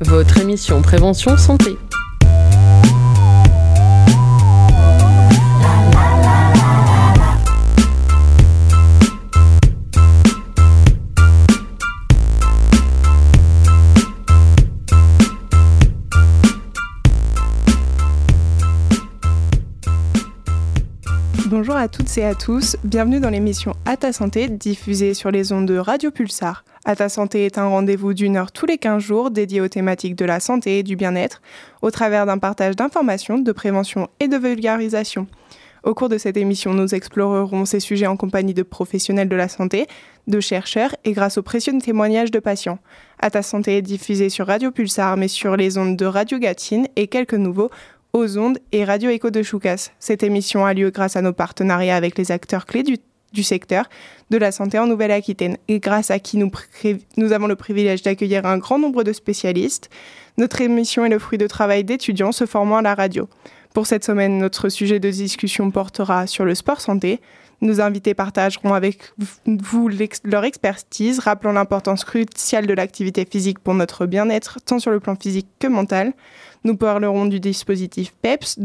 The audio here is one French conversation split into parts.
Votre émission Prévention Santé. Bonjour à toutes et à tous, bienvenue dans l'émission À ta santé diffusée sur les ondes de Radio Pulsar. À ta santé est un rendez-vous d'une heure tous les 15 jours dédié aux thématiques de la santé et du bien-être au travers d'un partage d'informations, de prévention et de vulgarisation. Au cours de cette émission, nous explorerons ces sujets en compagnie de professionnels de la santé, de chercheurs et grâce aux précieux témoignages de patients. À ta santé est diffusée sur Radio Pulsar mais sur les ondes de Radio Gatine et quelques nouveaux aux ondes et Radio Écho de Choucas. Cette émission a lieu grâce à nos partenariats avec les acteurs clés du, secteur de la santé en Nouvelle-Aquitaine et grâce à qui nous, avons le privilège d'accueillir un grand nombre de spécialistes. Notre émission est le fruit de travail d'étudiants se formant à la radio. Pour cette semaine, notre sujet de discussion portera sur le sport santé. Nos invités partageront avec vous leur expertise, rappelant l'importance cruciale de l'activité physique pour notre bien-être, tant sur le plan physique que mental. Nous parlerons du dispositif PEPS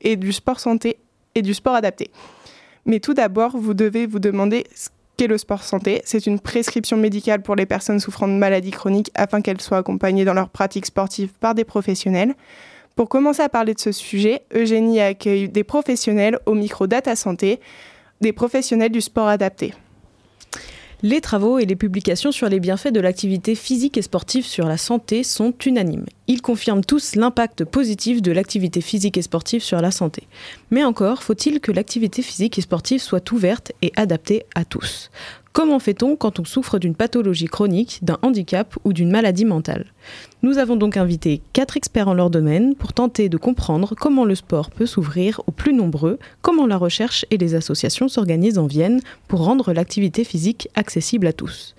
et du sport santé et du sport adapté. Mais tout d'abord, vous devez vous demander ce qu'est le sport santé. C'est une prescription médicale pour les personnes souffrant de maladies chroniques afin qu'elles soient accompagnées dans leur pratique sportive par des professionnels. Pour commencer à parler de ce sujet, Eugénie accueille des professionnels au micro Data Santé, des professionnels du sport adapté. Les travaux et les publications sur les bienfaits de l'activité physique et sportive sur la santé sont unanimes. Ils confirment tous l'impact positif de l'activité physique et sportive sur la santé. Mais encore, faut-il que l'activité physique et sportive soit ouverte et adaptée à tous Comment fait-on quand on souffre d'une pathologie chronique, d'un handicap ou d'une maladie mentale? Nous avons donc invité quatre experts en leur domaine pour tenter de comprendre comment le sport peut s'ouvrir aux plus nombreux, comment la recherche et les associations s'organisent en Vienne pour rendre l'activité physique accessible à tous.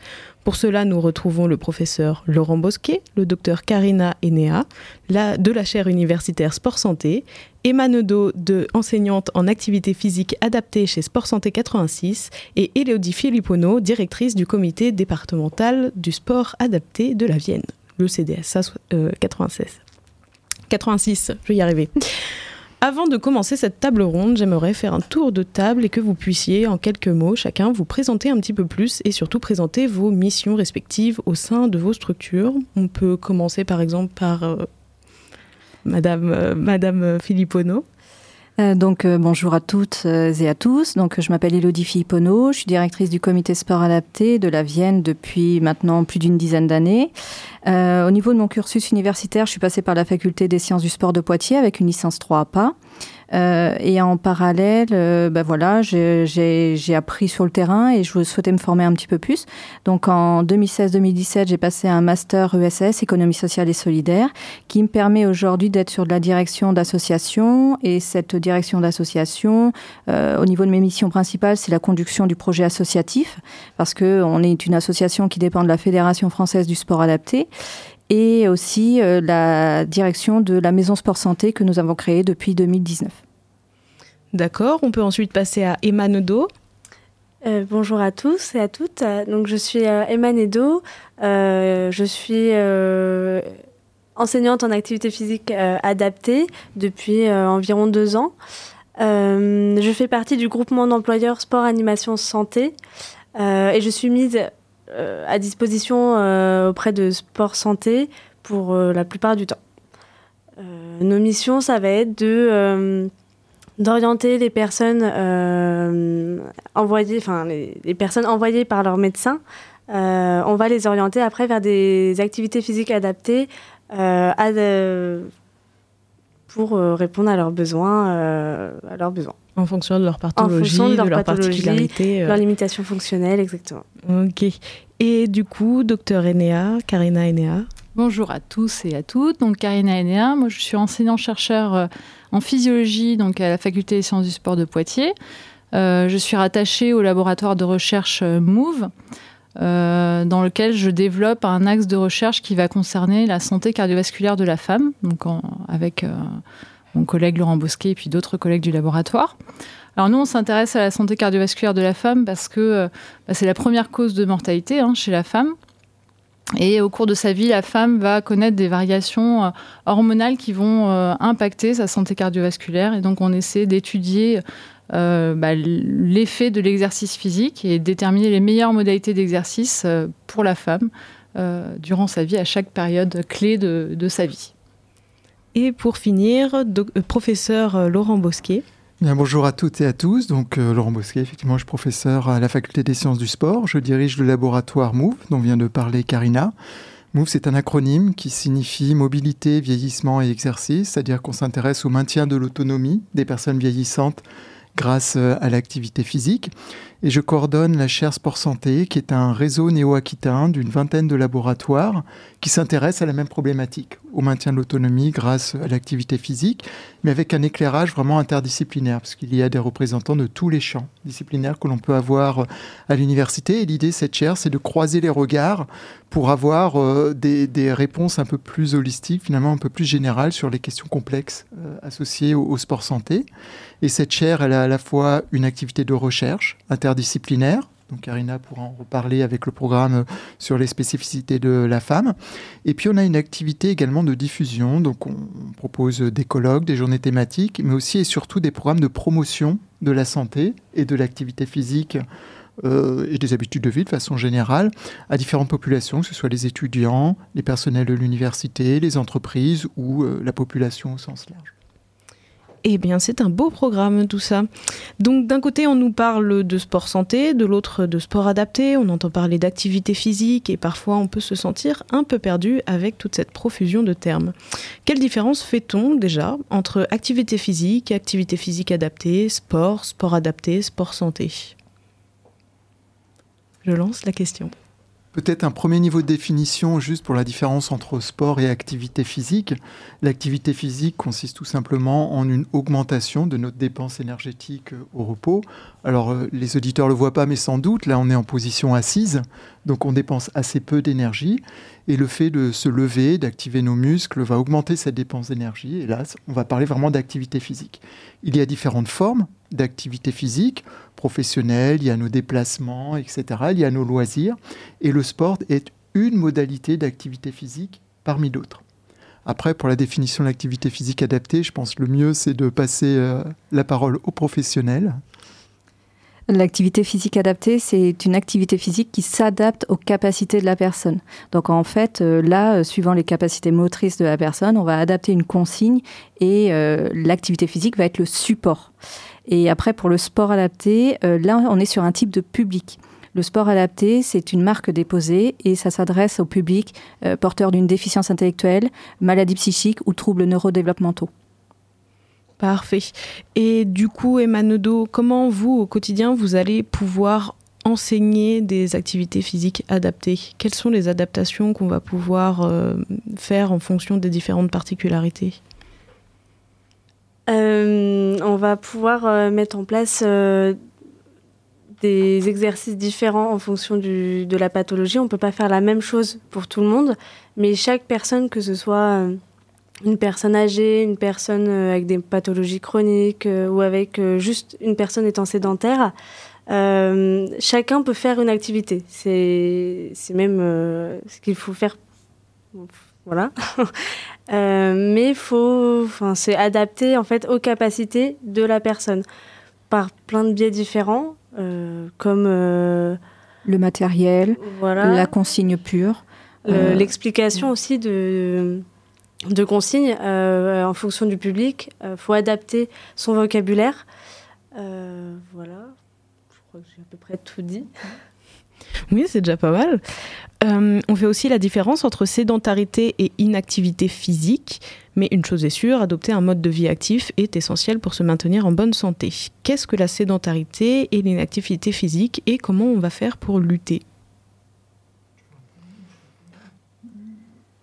Pour cela, nous retrouvons le professeur Laurent Bosquet, le docteur Karina Enea, de la chaire universitaire Sport Santé, Emma Nedo, de enseignante en activité physique adaptée chez Sport Santé 86, et Elodie Filippono, directrice du comité départemental du sport adapté de la Vienne, le CDSA 96. 86, je vais y arriver. Avant de commencer cette table ronde, j'aimerais faire un tour de table et que vous puissiez, en quelques mots, chacun vous présenter un petit peu plus et surtout présenter vos missions respectives au sein de vos structures. On peut commencer par exemple par euh, Madame, euh, Madame. Euh, donc bonjour à toutes et à tous. Donc je m'appelle Elodie Filippono, je suis directrice du comité sport adapté de la Vienne depuis maintenant plus d'une dizaine d'années. au niveau de mon cursus universitaire, je suis passée par la faculté des sciences du sport de Poitiers avec une licence 3 APA. Euh, et en parallèle, euh, ben voilà, j'ai appris sur le terrain et je souhaitais me former un petit peu plus. Donc en 2016-2017, j'ai passé un master ESS, économie sociale et solidaire, qui me permet aujourd'hui d'être sur de la direction d'association. Et cette direction d'association, euh, au niveau de mes missions principales, c'est la conduction du projet associatif, parce que on est une association qui dépend de la Fédération française du sport adapté et aussi euh, la direction de la Maison Sport Santé que nous avons créée depuis 2019. D'accord, on peut ensuite passer à Emma Nedo. Euh, bonjour à tous et à toutes. Donc, je suis euh, Emma Nedo. je suis enseignante en activité physique adaptée depuis environ deux ans. je fais partie du groupement d'employeurs sport, animation, santé. et je suis mise à disposition euh, auprès de Sport Santé pour euh, la plupart du temps. nos missions, ça va être de d'orienter les personnes envoyées, enfin les, personnes envoyées par leur médecin. on va les orienter après vers des activités physiques adaptées pour répondre à leurs besoins, à leurs besoins. En fonction de leur pathologie, de, leur, particularité. Leur limitation fonctionnelle, exactement. Ok. Et du coup, docteur Enea, Karina Enea. Bonjour à tous et à toutes. Donc Karina Enea, moi je suis enseignant-chercheur euh, en physiologie donc à la faculté des sciences du sport de Poitiers. Euh, je suis rattachée au laboratoire de recherche euh, dans lequel je développe un axe de recherche qui va concerner la santé cardiovasculaire de la femme, donc avec mon collègue Laurent Bosquet et puis d'autres collègues du laboratoire. Alors nous, on s'intéresse à la santé cardiovasculaire de la femme parce que euh, bah, c'est la première cause de mortalité hein, chez la femme. Et au cours de sa vie, la femme va connaître des variations hormonales qui vont impacter sa santé cardiovasculaire. Et donc, on essaie d'étudier bah, l'effet de l'exercice physique et déterminer les meilleures modalités d'exercice pour la femme durant sa vie, à chaque période clé de sa vie. Et pour finir, euh, professeur euh, Laurent Bosquet. Bien, bonjour à toutes et à tous. Donc, euh, Laurent Bosquet, effectivement, je suis professeur à la faculté des sciences du sport. Je dirige le laboratoire MOVE, dont vient de parler Karina. MOVE, c'est un acronyme qui signifie mobilité, vieillissement et exercice, c'est-à-dire qu'on s'intéresse au maintien de l'autonomie des personnes vieillissantes grâce à l'activité physique. Et je coordonne la chaire Sport Santé, qui est un réseau néo-aquitain d'une vingtaine de laboratoires qui s'intéressent à la même problématique, au maintien de l'autonomie grâce à l'activité physique, mais avec un éclairage vraiment interdisciplinaire, parce qu'il y a des représentants de tous les champs disciplinaires que l'on peut avoir à l'université. Et l'idée de cette chaire, c'est de croiser les regards pour avoir euh, des, réponses un peu plus holistiques, finalement un peu plus générales sur les questions complexes euh, associées au, sport santé. Et cette chaire, elle a à la fois une activité de recherche interdisciplinaire, donc Karina pourra en reparler avec le programme sur les spécificités de la femme. Et puis on a une activité également de diffusion, donc on propose des colloques, des journées thématiques, mais aussi et surtout des programmes de promotion de la santé et de l'activité physique euh, et des habitudes de vie de façon générale à différentes populations, que ce soit les étudiants, les personnels de l'université, les entreprises ou euh, la population au sens large. Eh bien, c'est un beau programme tout ça. Donc d'un côté, on nous parle de sport santé, de l'autre de sport adapté, on entend parler d'activité physique et parfois on peut se sentir un peu perdu avec toute cette profusion de termes. Quelle différence fait-on déjà entre activité physique, activité physique adaptée, sport, sport adapté, sport santé? Je lance la question. Peut-être un premier niveau de définition juste pour la différence entre sport et activité physique. L'activité physique consiste tout simplement en une augmentation de notre dépense énergétique au repos. Alors euh, les auditeurs ne le voient pas, mais sans doute, là on est en position assise, donc on dépense assez peu d'énergie. Et le fait de se lever, d'activer nos muscles, va augmenter cette dépense d'énergie. Et là, on va parler vraiment d'activité physique. Il y a différentes formes d'activité physique professionnelle, il y a nos déplacements, etc. Il y a nos loisirs. Et le sport est une modalité d'activité physique parmi d'autres. Après, pour la définition de l'activité physique adaptée, je pense que le mieux, c'est de passer euh, la parole aux professionnels. L'activité physique adaptée, c'est une activité physique qui s'adapte aux capacités de la personne. Donc en fait, euh, là, euh, suivant les capacités motrices de la personne, on va adapter une consigne et l'activité physique va être le support. Et après, pour le sport adapté, euh, là, on est sur un type de public. Le sport adapté, c'est une marque déposée et ça s'adresse au public euh, porteur d'une déficience intellectuelle, maladie psychique ou troubles neurodéveloppementaux. Parfait. Et du coup, Emma comment vous, au quotidien, vous allez pouvoir enseigner des activités physiques adaptées? Quelles sont les adaptations qu'on va pouvoir euh, faire en fonction des différentes particularités? On va pouvoir euh, mettre en place euh, des exercices différents en fonction de la pathologie. On ne peut pas faire la même chose pour tout le monde, mais chaque personne, que ce soit une personne âgée, une personne avec des pathologies chroniques ou avec juste une personne étant sédentaire, chacun peut faire une activité. C'est même ce qu'il faut faire. Voilà. Euh, mais faut, enfin, c'est adapté en fait aux capacités de la personne par plein de biais différents, euh, comme euh, le matériel, la consigne pure, l'explication aussi de de consignes en fonction du public. Il faut adapter son vocabulaire. voilà, je crois que j'ai à peu près tout dit. Oui, c'est déjà pas mal. Euh, on fait aussi la différence entre sédentarité et inactivité physique, mais une chose est sûre, adopter un mode de vie actif est essentiel pour se maintenir en bonne santé. Qu'est-ce que la sédentarité et l'inactivité physique et comment on va faire pour lutter?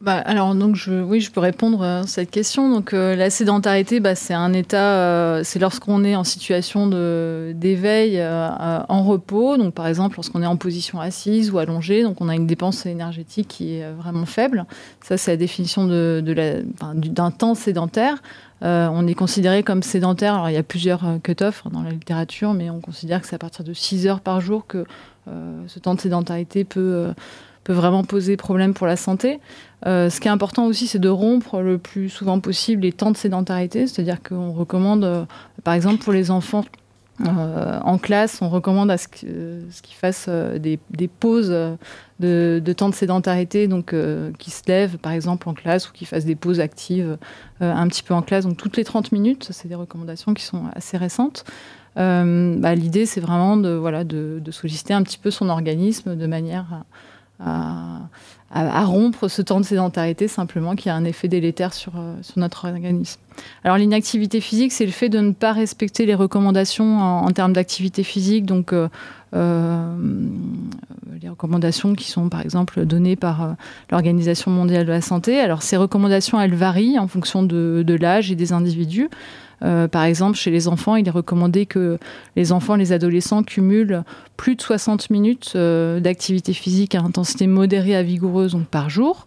Bah, alors donc oui, je peux répondre à cette question. Donc euh, la sédentarité, bah, c'est un état, euh, c'est lorsqu'on est en situation d'éveil euh, en repos. Donc par exemple lorsqu'on est en position assise ou allongée, donc on a une dépense énergétique qui est vraiment faible. Ça c'est la définition de, d'un temps sédentaire. on est considéré comme sédentaire. Alors il y a plusieurs cut-offs dans la littérature, mais on considère que c'est à partir de 6 heures par jour que ce temps de sédentarité peut peut vraiment poser problème pour la santé. ce qui est important aussi, c'est de rompre le plus souvent possible les temps de sédentarité, c'est-à-dire qu'on recommande, par exemple, pour les enfants euh, en classe, on recommande à ce qu'ils fassent euh, des, pauses de, temps de sédentarité, donc euh, qu'ils se lèvent par exemple en classe ou qu'ils fassent des pauses actives un petit peu en classe, donc toutes les 30 minutes. C'est des recommandations qui sont assez récentes. Bah, l'idée, c'est vraiment de, voilà, de, solliciter un petit peu son organisme de manière à, à, rompre ce temps de sédentarité simplement qui a un effet délétère sur, euh, sur notre organisme. Alors l'inactivité physique, c'est le fait de ne pas respecter les recommandations en, termes d'activité physique, donc euh, euh, les recommandations qui sont par exemple données par l'Organisation mondiale de la santé. Alors ces recommandations, elles varient en fonction de, de l'âge et des individus. Euh, par exemple, chez les enfants, il est recommandé que les enfants, les adolescents cumulent plus de 60 minutes euh, d'activité physique à intensité modérée à vigoureuse par jour.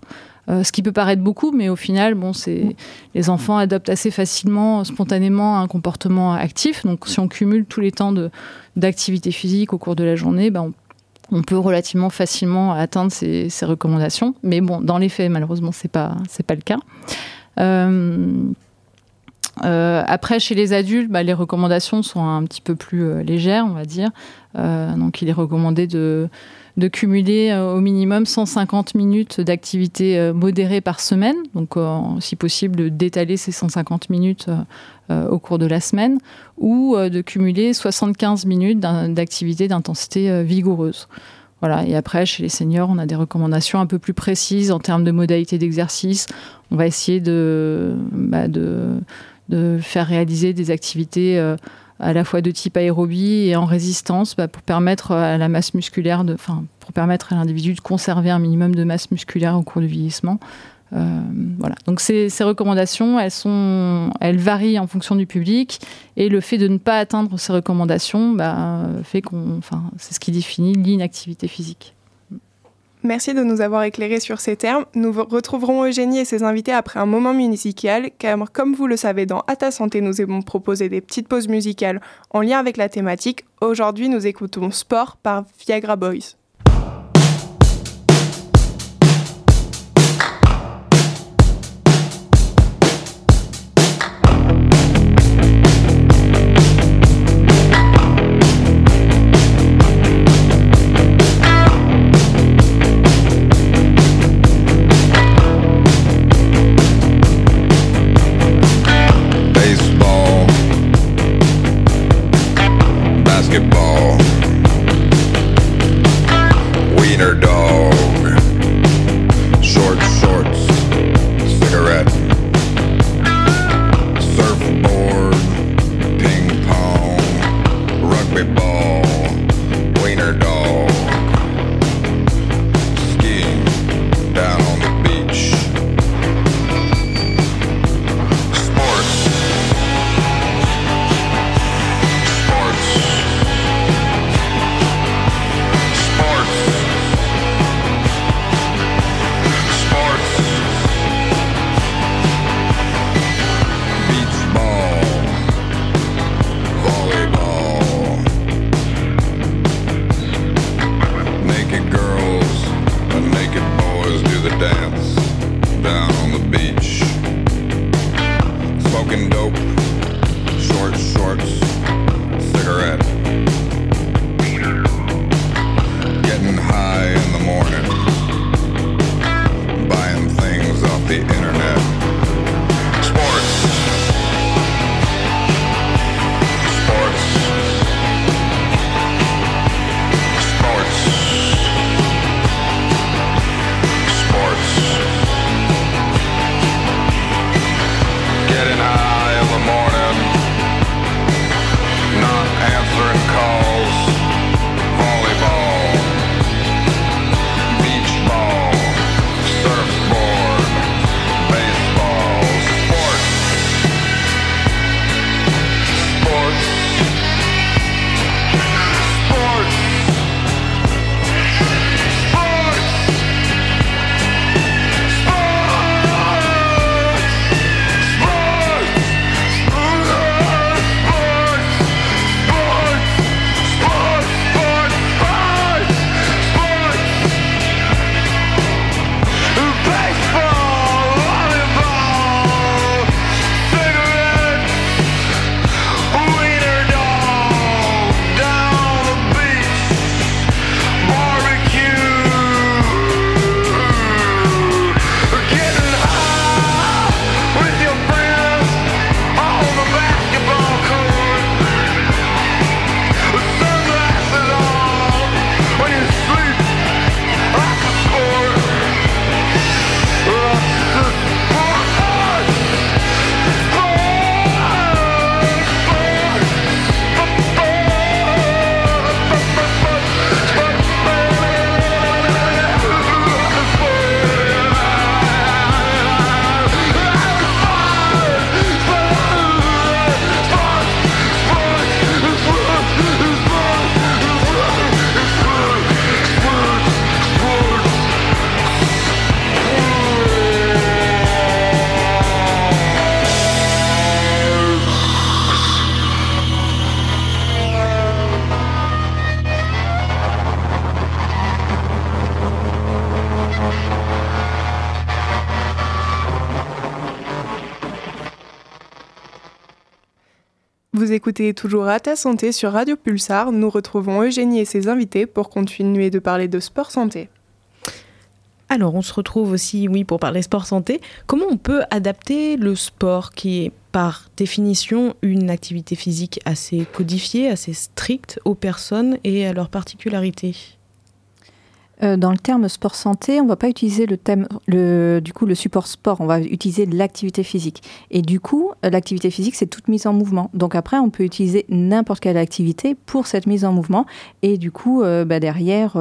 Euh, ce qui peut paraître beaucoup, mais au final, bon, c'est les enfants adoptent assez facilement, spontanément, un comportement actif. Donc, si on cumule tous les temps d'activité physique au cours de la journée, ben, on, peut relativement facilement atteindre ces, recommandations. Mais bon, dans les faits, malheureusement, c'est pas c'est pas le cas. Euh, après, chez les adultes, bah, les recommandations sont un petit peu plus euh, légères, on va dire. Euh, donc, il est recommandé de, cumuler au minimum 150 minutes d'activité modérée par semaine. Donc, si possible, d'étaler ces 150 minutes au cours de la semaine ou de cumuler 75 minutes d'activité d'intensité vigoureuse. Voilà. Et après, chez les seniors, on a des recommandations un peu plus précises en termes de modalités d'exercice. On va essayer de, bah, de de faire réaliser des activités euh, à la fois de type aérobie et en résistance bah, pour permettre à la masse musculaire, de, pour permettre à l'individu de conserver un minimum de masse musculaire au cours du vieillissement. Euh, voilà. Donc ces, recommandations, elles, sont, elles varient en fonction du public et le fait de ne pas atteindre ces recommandations bah, fait qu'on, enfin, c'est ce qui définit l'inactivité physique. Merci de nous avoir éclairés sur ces termes. Nous retrouverons Eugénie et ses invités après un moment musical, car comme vous le savez, dans À ta santé, nous avons proposé des petites pauses musicales en lien avec la thématique. Aujourd'hui, nous écoutons Sport par Viagra Boys. Écoutez toujours à ta santé sur Radio Pulsar. Nous retrouvons Eugénie et ses invités pour continuer de parler de sport santé. Alors, on se retrouve aussi, oui, pour parler sport santé. Comment on peut adapter le sport qui est par définition une activité physique assez codifiée, assez stricte aux personnes et à leurs particularités? Euh, dans le terme sport santé, on ne va pas utiliser le thème, du coup, le support sport, on va utiliser l'activité physique. Et du coup, euh, l'activité physique, c'est toute mise en mouvement. Donc après, on peut utiliser n'importe quelle activité pour cette mise en mouvement. Et du coup, euh, bah, derrière,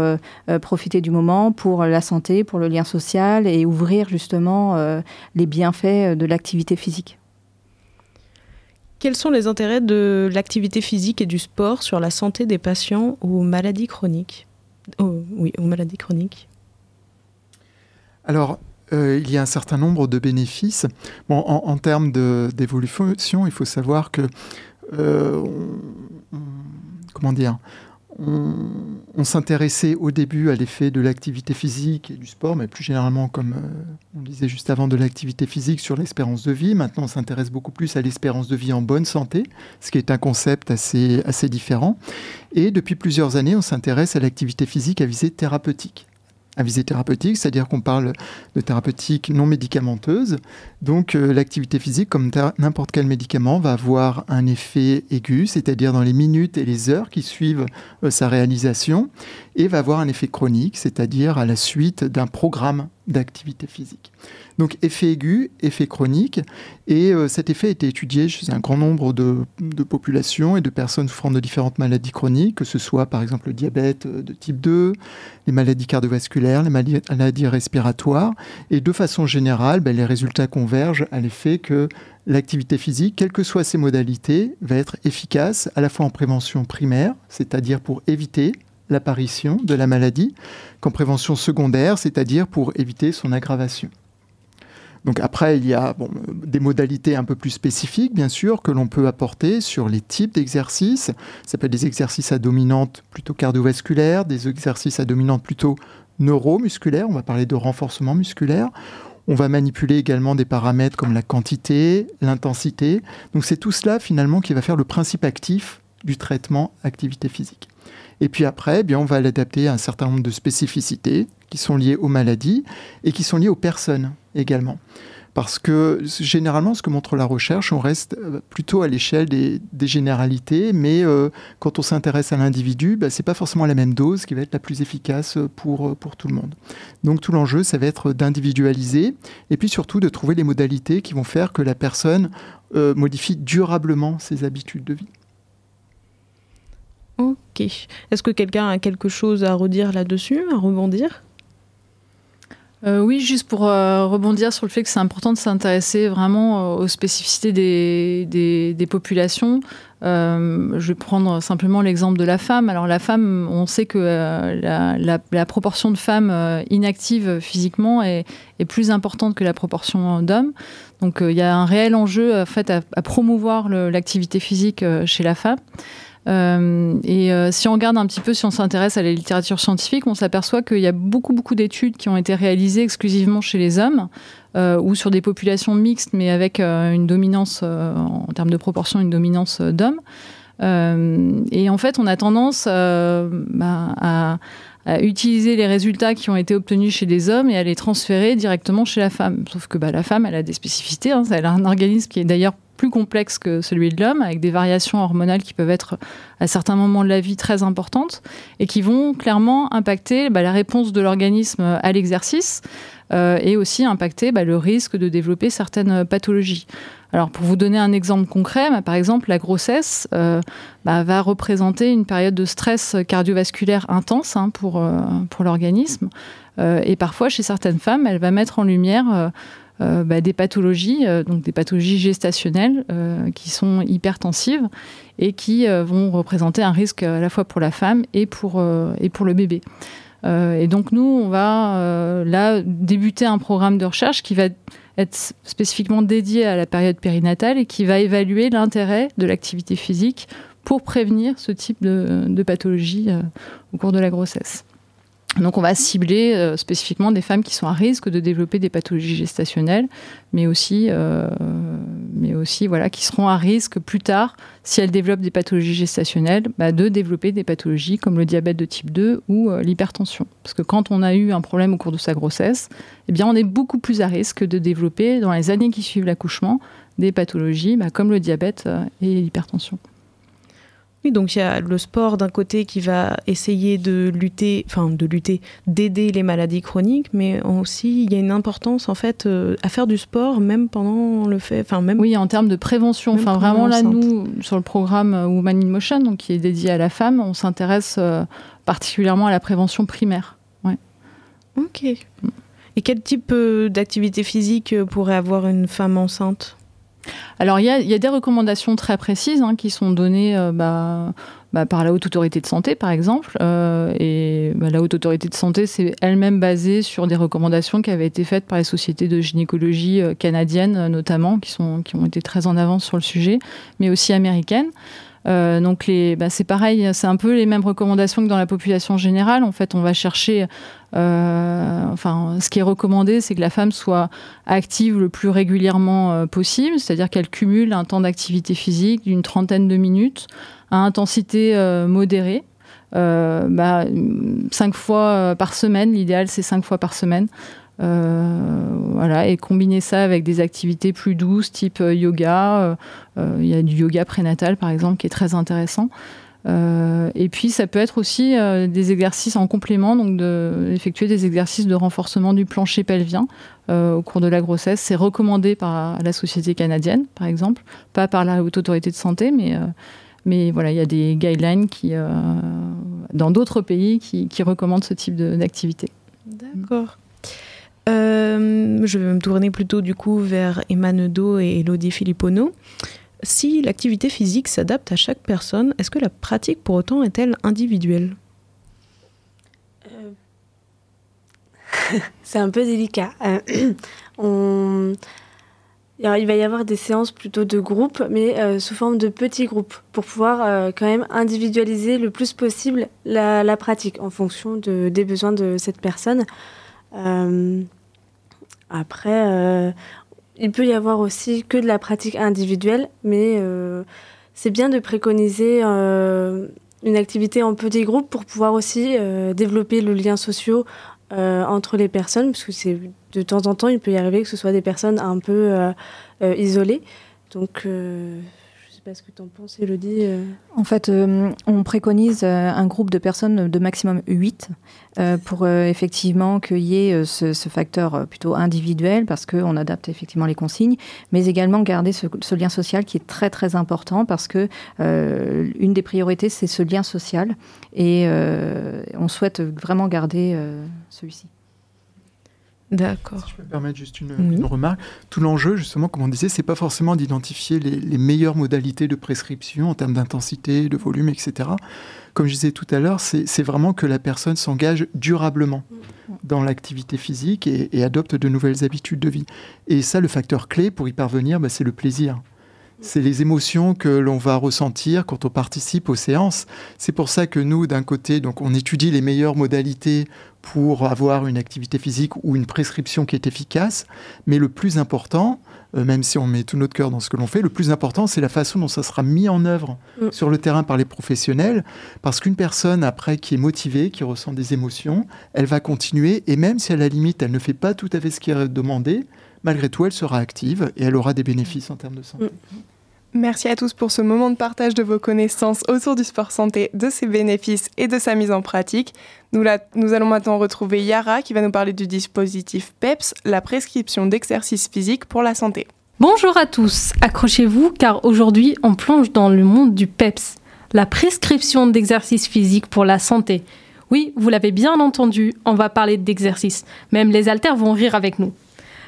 profiter du moment pour la santé, pour le lien social et ouvrir justement les bienfaits de l'activité physique. Quels sont les intérêts de l'activité physique et du sport sur la santé des patients aux maladies chroniques? Oui, aux maladies chroniques Alors, euh, il y a un certain nombre de bénéfices. En, termes d'évolution, il faut savoir que, euh, comment dire, on, s'intéressait au début à l'effet de l'activité physique et du sport, mais plus généralement, comme euh, on disait juste avant, de l'activité physique sur l'espérance de vie. Maintenant, on s'intéresse beaucoup plus à l'espérance de vie en bonne santé, ce qui est un concept assez, assez différent. Et depuis plusieurs années, on s'intéresse à l'activité physique à visée thérapeutique à visée thérapeutique, c'est-à-dire qu'on parle de thérapeutique non médicamenteuse. Donc euh, l'activité physique, comme n'importe quel médicament, va avoir un effet aigu, c'est-à-dire dans les minutes et les heures qui suivent euh, sa réalisation, et va avoir un effet chronique, c'est-à-dire à la suite d'un programme d'activité physique. Donc effet aigu, effet chronique, et euh, cet effet a été étudié chez un grand nombre de, populations et de personnes souffrant de différentes maladies chroniques, que ce soit par exemple le diabète de type 2, les maladies cardiovasculaires, les maladies respiratoires, et de façon générale, ben, les résultats à l'effet que l'activité physique, quelles que soient ses modalités, va être efficace à la fois en prévention primaire, c'est-à-dire pour éviter l'apparition de la maladie, qu'en prévention secondaire, c'est-à-dire pour éviter son aggravation. Donc après, il y a des modalités un peu plus spécifiques, bien sûr, que l'on peut apporter sur les types d'exercices. Ça être des exercices à dominante plutôt cardiovasculaire, des exercices à dominante plutôt neuromusculaire. On va parler de renforcement musculaire. On va manipuler également des paramètres comme la quantité, l'intensité. Donc c'est tout cela finalement qui va faire le principe actif du traitement activité physique. Et puis après, eh bien, on va l'adapter à un certain nombre de spécificités qui sont liées aux maladies et qui sont liées aux personnes également. Parce que généralement, ce que montre la recherche, on reste euh, plutôt à l'échelle des, généralités, mais euh, quand on s'intéresse à l'individu, bah, ce n'est pas forcément la même dose qui va être la plus efficace pour, pour tout le monde. Donc tout l'enjeu, ça va être d'individualiser et puis surtout de trouver les modalités qui vont faire que la personne euh, modifie durablement ses habitudes de vie. Ok. Est-ce que quelqu'un a quelque chose à redire là-dessus, à rebondir? Euh, oui, juste pour euh, rebondir sur le fait que c'est important de s'intéresser vraiment euh, aux spécificités des, populations. je vais prendre simplement l'exemple de la femme. Alors la femme, on sait que la, proportion de femmes inactives physiquement est, plus importante que la proportion d'hommes. Donc il y a un réel enjeu à promouvoir l'activité physique chez la femme. Euh, et euh, si on regarde un petit peu, si on s'intéresse à la littérature scientifique, on s'aperçoit qu'il y a beaucoup, beaucoup d'études qui ont été réalisées exclusivement chez les hommes euh, ou sur des populations mixtes, mais avec une dominance, en termes de proportion, une dominance d'hommes. et en fait, on a tendance bah, à, utiliser les résultats qui ont été obtenus chez les hommes et à les transférer directement chez la femme. Sauf que bah, la femme, elle a des spécificités. Hein. elle a un organisme qui est d'ailleurs plus complexe que celui de l'homme, avec des variations hormonales qui peuvent être à certains moments de la vie très importantes et qui vont clairement impacter bah, la réponse de l'organisme à l'exercice euh, et aussi impacter bah, le risque de développer certaines pathologies. Alors pour vous donner un exemple concret, bah, par exemple la grossesse euh, va représenter une période de stress cardiovasculaire intense hein, euh, pour l'organisme et parfois chez certaines femmes, elle va mettre en lumière euh, bah, des pathologies, euh, donc des pathologies gestationnelles euh, qui sont hypertensives et qui vont représenter un risque à la fois pour la femme et pour, et pour le bébé. et donc nous, on va là débuter un programme de recherche qui va être spécifiquement dédié à la période périnatale et qui va évaluer l'intérêt de l'activité physique pour prévenir ce type de, de pathologie au cours de la grossesse. Donc on va cibler euh, spécifiquement des femmes qui sont à risque de développer des pathologies gestationnelles, mais aussi, euh, mais aussi voilà, qui seront à risque plus tard, si elles développent des pathologies gestationnelles, bah, de développer des pathologies comme le diabète de type 2 ou euh, l'hypertension. Parce que quand on a eu un problème au cours de sa grossesse, eh on est beaucoup plus à risque de développer dans les années qui suivent l'accouchement des pathologies bah, comme le diabète et l'hypertension donc il y a le sport d'un côté qui va essayer de lutter, enfin de lutter, d'aider les maladies chroniques, mais aussi il y a une importance en fait euh, à faire du sport même pendant le fait, enfin même. Oui, en termes de prévention. enfin vraiment là, nous sur le programme Woman in Motion, donc qui est dédié à la femme, on s'intéresse euh, particulièrement à la prévention primaire. Ouais. Ok. Et quel type euh, d'activité physique pourrait avoir une femme enceinte? Alors, il y, a, des recommandations très précises hein, qui sont données euh, bah, bah, par la Haute Autorité de Santé, par exemple. Euh, et bah, la Haute Autorité de Santé, c'est elle-même basée sur des recommandations qui avaient été faites par les sociétés de gynécologie euh, canadiennes, notamment, qui, sont, qui ont été très en avance sur le sujet, mais aussi américaines. Euh, donc bah, c'est pareil, c'est un peu les mêmes recommandations que dans la population générale. En fait, on va chercher, euh, ce qui est recommandé, c'est que la femme soit active le plus régulièrement euh, possible, c'est-à-dire qu'elle cumule un temps d'activité physique d'une trentaine de minutes à intensité modérée. Bah, cinq fois par semaine, l'idéal c'est cinq fois par semaine. Euh, voilà, et combiner ça avec des activités plus douces, type euh, yoga. Euh, il y a du yoga prénatal, par exemple, qui est très intéressant. et puis, ça peut être aussi des exercices en complément, donc d'effectuer des exercices de renforcement du plancher pelvien au cours de la grossesse. C'est recommandé par la Société canadienne, par exemple, pas par la Haute Autorité de Santé, mais, mais voilà, il y a des guidelines qui, dans d'autres pays qui, qui, recommandent ce type d'activité. D'accord. Euh, je vais me tourner plutôt du coup vers Emma Nedo et Elodie Filippono. Si l'activité physique s'adapte à chaque personne, est-ce que la pratique pour autant est-elle individuelle? Euh, C'est un peu délicat. Euh, il va y avoir des séances plutôt de groupe, mais sous forme de petits groupes, pour pouvoir quand même individualiser le plus possible la, pratique en fonction de, des besoins de cette personne. Après, euh, il peut y avoir aussi que de la pratique individuelle, mais euh, c'est bien de préconiser euh, une activité en petits groupes pour pouvoir aussi développer le lien social entre les personnes, parce que c'est de temps en temps, il peut y arriver que ce soit des personnes un peu isolées. Donc, pas ce que tu en penses, Elodie. Euh. En fait, euh, on préconise euh, un groupe de personnes de maximum 8 pour effectivement qu'il y ait ce, facteur plutôt individuel parce qu'on adapte effectivement les consignes, mais également garder ce, lien social qui est très très important parce que une des priorités, c'est ce lien social et on souhaite vraiment garder celui-ci. D'accord. Si je peux me permettre juste une, remarque, tout l'enjeu, justement, comme on disait, c'est pas forcément d'identifier les, meilleures modalités de prescription en termes d'intensité, de volume, etc. Comme je disais tout à l'heure, c'est vraiment que la personne s'engage durablement dans l'activité physique et, adopte de nouvelles habitudes de vie. Et ça, le facteur clé pour y parvenir, bah, c'est le plaisir. C'est les émotions que l'on va ressentir quand on participe aux séances. C'est pour ça que nous, d'un côté, donc on étudie les meilleures modalités pour avoir une activité physique ou une prescription qui est efficace. Mais le plus important, euh, même si on met tout notre cœur dans ce que l'on fait, le plus important, c'est la façon dont ça sera mis en œuvre mm. sur le terrain par les professionnels. Parce qu'une personne, après, qui est motivée, qui ressent des émotions, elle va continuer. Et même si à la limite, elle ne fait pas tout à fait ce qui est demandé, malgré tout, elle sera active et elle aura des bénéfices en termes de santé. Mm. Merci à tous pour ce moment de partage de vos connaissances autour du sport santé, de ses bénéfices et de sa mise en pratique. Nous, nous allons maintenant retrouver Yara qui va nous parler du dispositif PEPS, la prescription d'exercice physique pour la santé. Bonjour à tous, accrochez-vous car aujourd'hui on plonge dans le monde du PEPS, la prescription d'exercice physique pour la santé. Oui, vous l'avez bien entendu, on va parler d'exercice. Même les haltères vont rire avec nous.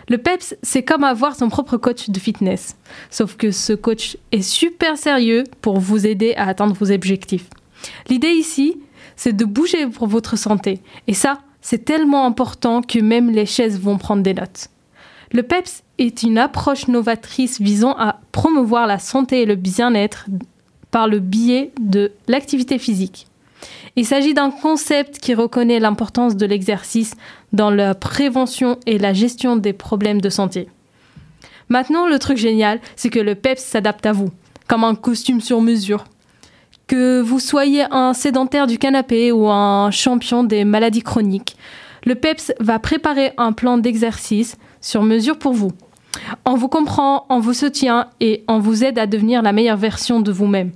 Le PEPS, c'est comme avoir son propre coach de fitness. Sauf que ce coach est super sérieux pour vous aider à atteindre vos objectifs. L'idée ici, c'est de bouger pour votre santé. Et ça, c'est tellement important que même les chaises vont prendre des notes. Le PEPS est une approche novatrice visant à promouvoir la santé et le bien-être par le biais de l'activité physique. Il s'agit d'un concept qui reconnaît l'importance de l'exercice dans la prévention et la gestion des problèmes de santé. Maintenant, le truc génial, c'est que le PEPS s'adapte à vous, comme un costume sur mesure. Que vous soyez un sédentaire du canapé ou un champion des maladies chroniques, le PEPS va préparer un plan d'exercice sur mesure pour vous. On vous comprend, on vous soutient et on vous aide à devenir la meilleure version de vous-même.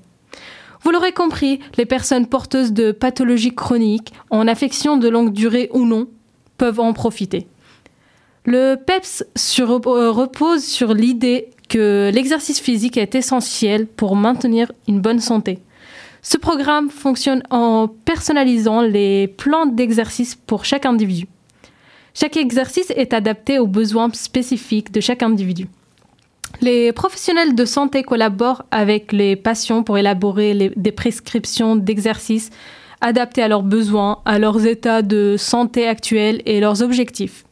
Vous l'aurez compris, les personnes porteuses de pathologies chroniques, en affection de longue durée ou non, peuvent en profiter. Le PEPS euh, repose sur l'idée que l'exercice physique est essentiel pour maintenir une bonne santé. Ce programme fonctionne en personnalisant les plans d'exercice pour chaque individu. Chaque exercice est adapté aux besoins spécifiques de chaque individu. Les professionnels de santé collaborent avec les patients pour élaborer des prescriptions d'exercices adaptées à leurs besoins, à leurs états de santé actuels et leurs objectifs.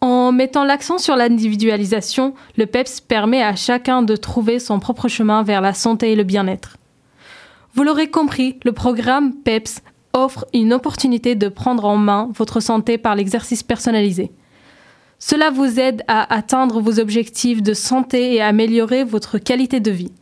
En mettant l'accent sur l'individualisation, le PEPS permet à chacun de trouver son propre chemin vers la santé et le bien-être. Vous l'aurez compris, le programme PEPS offre une opportunité de prendre en main votre santé par l'exercice personnalisé. Cela vous aide à atteindre vos objectifs de santé et à améliorer votre qualité de vie.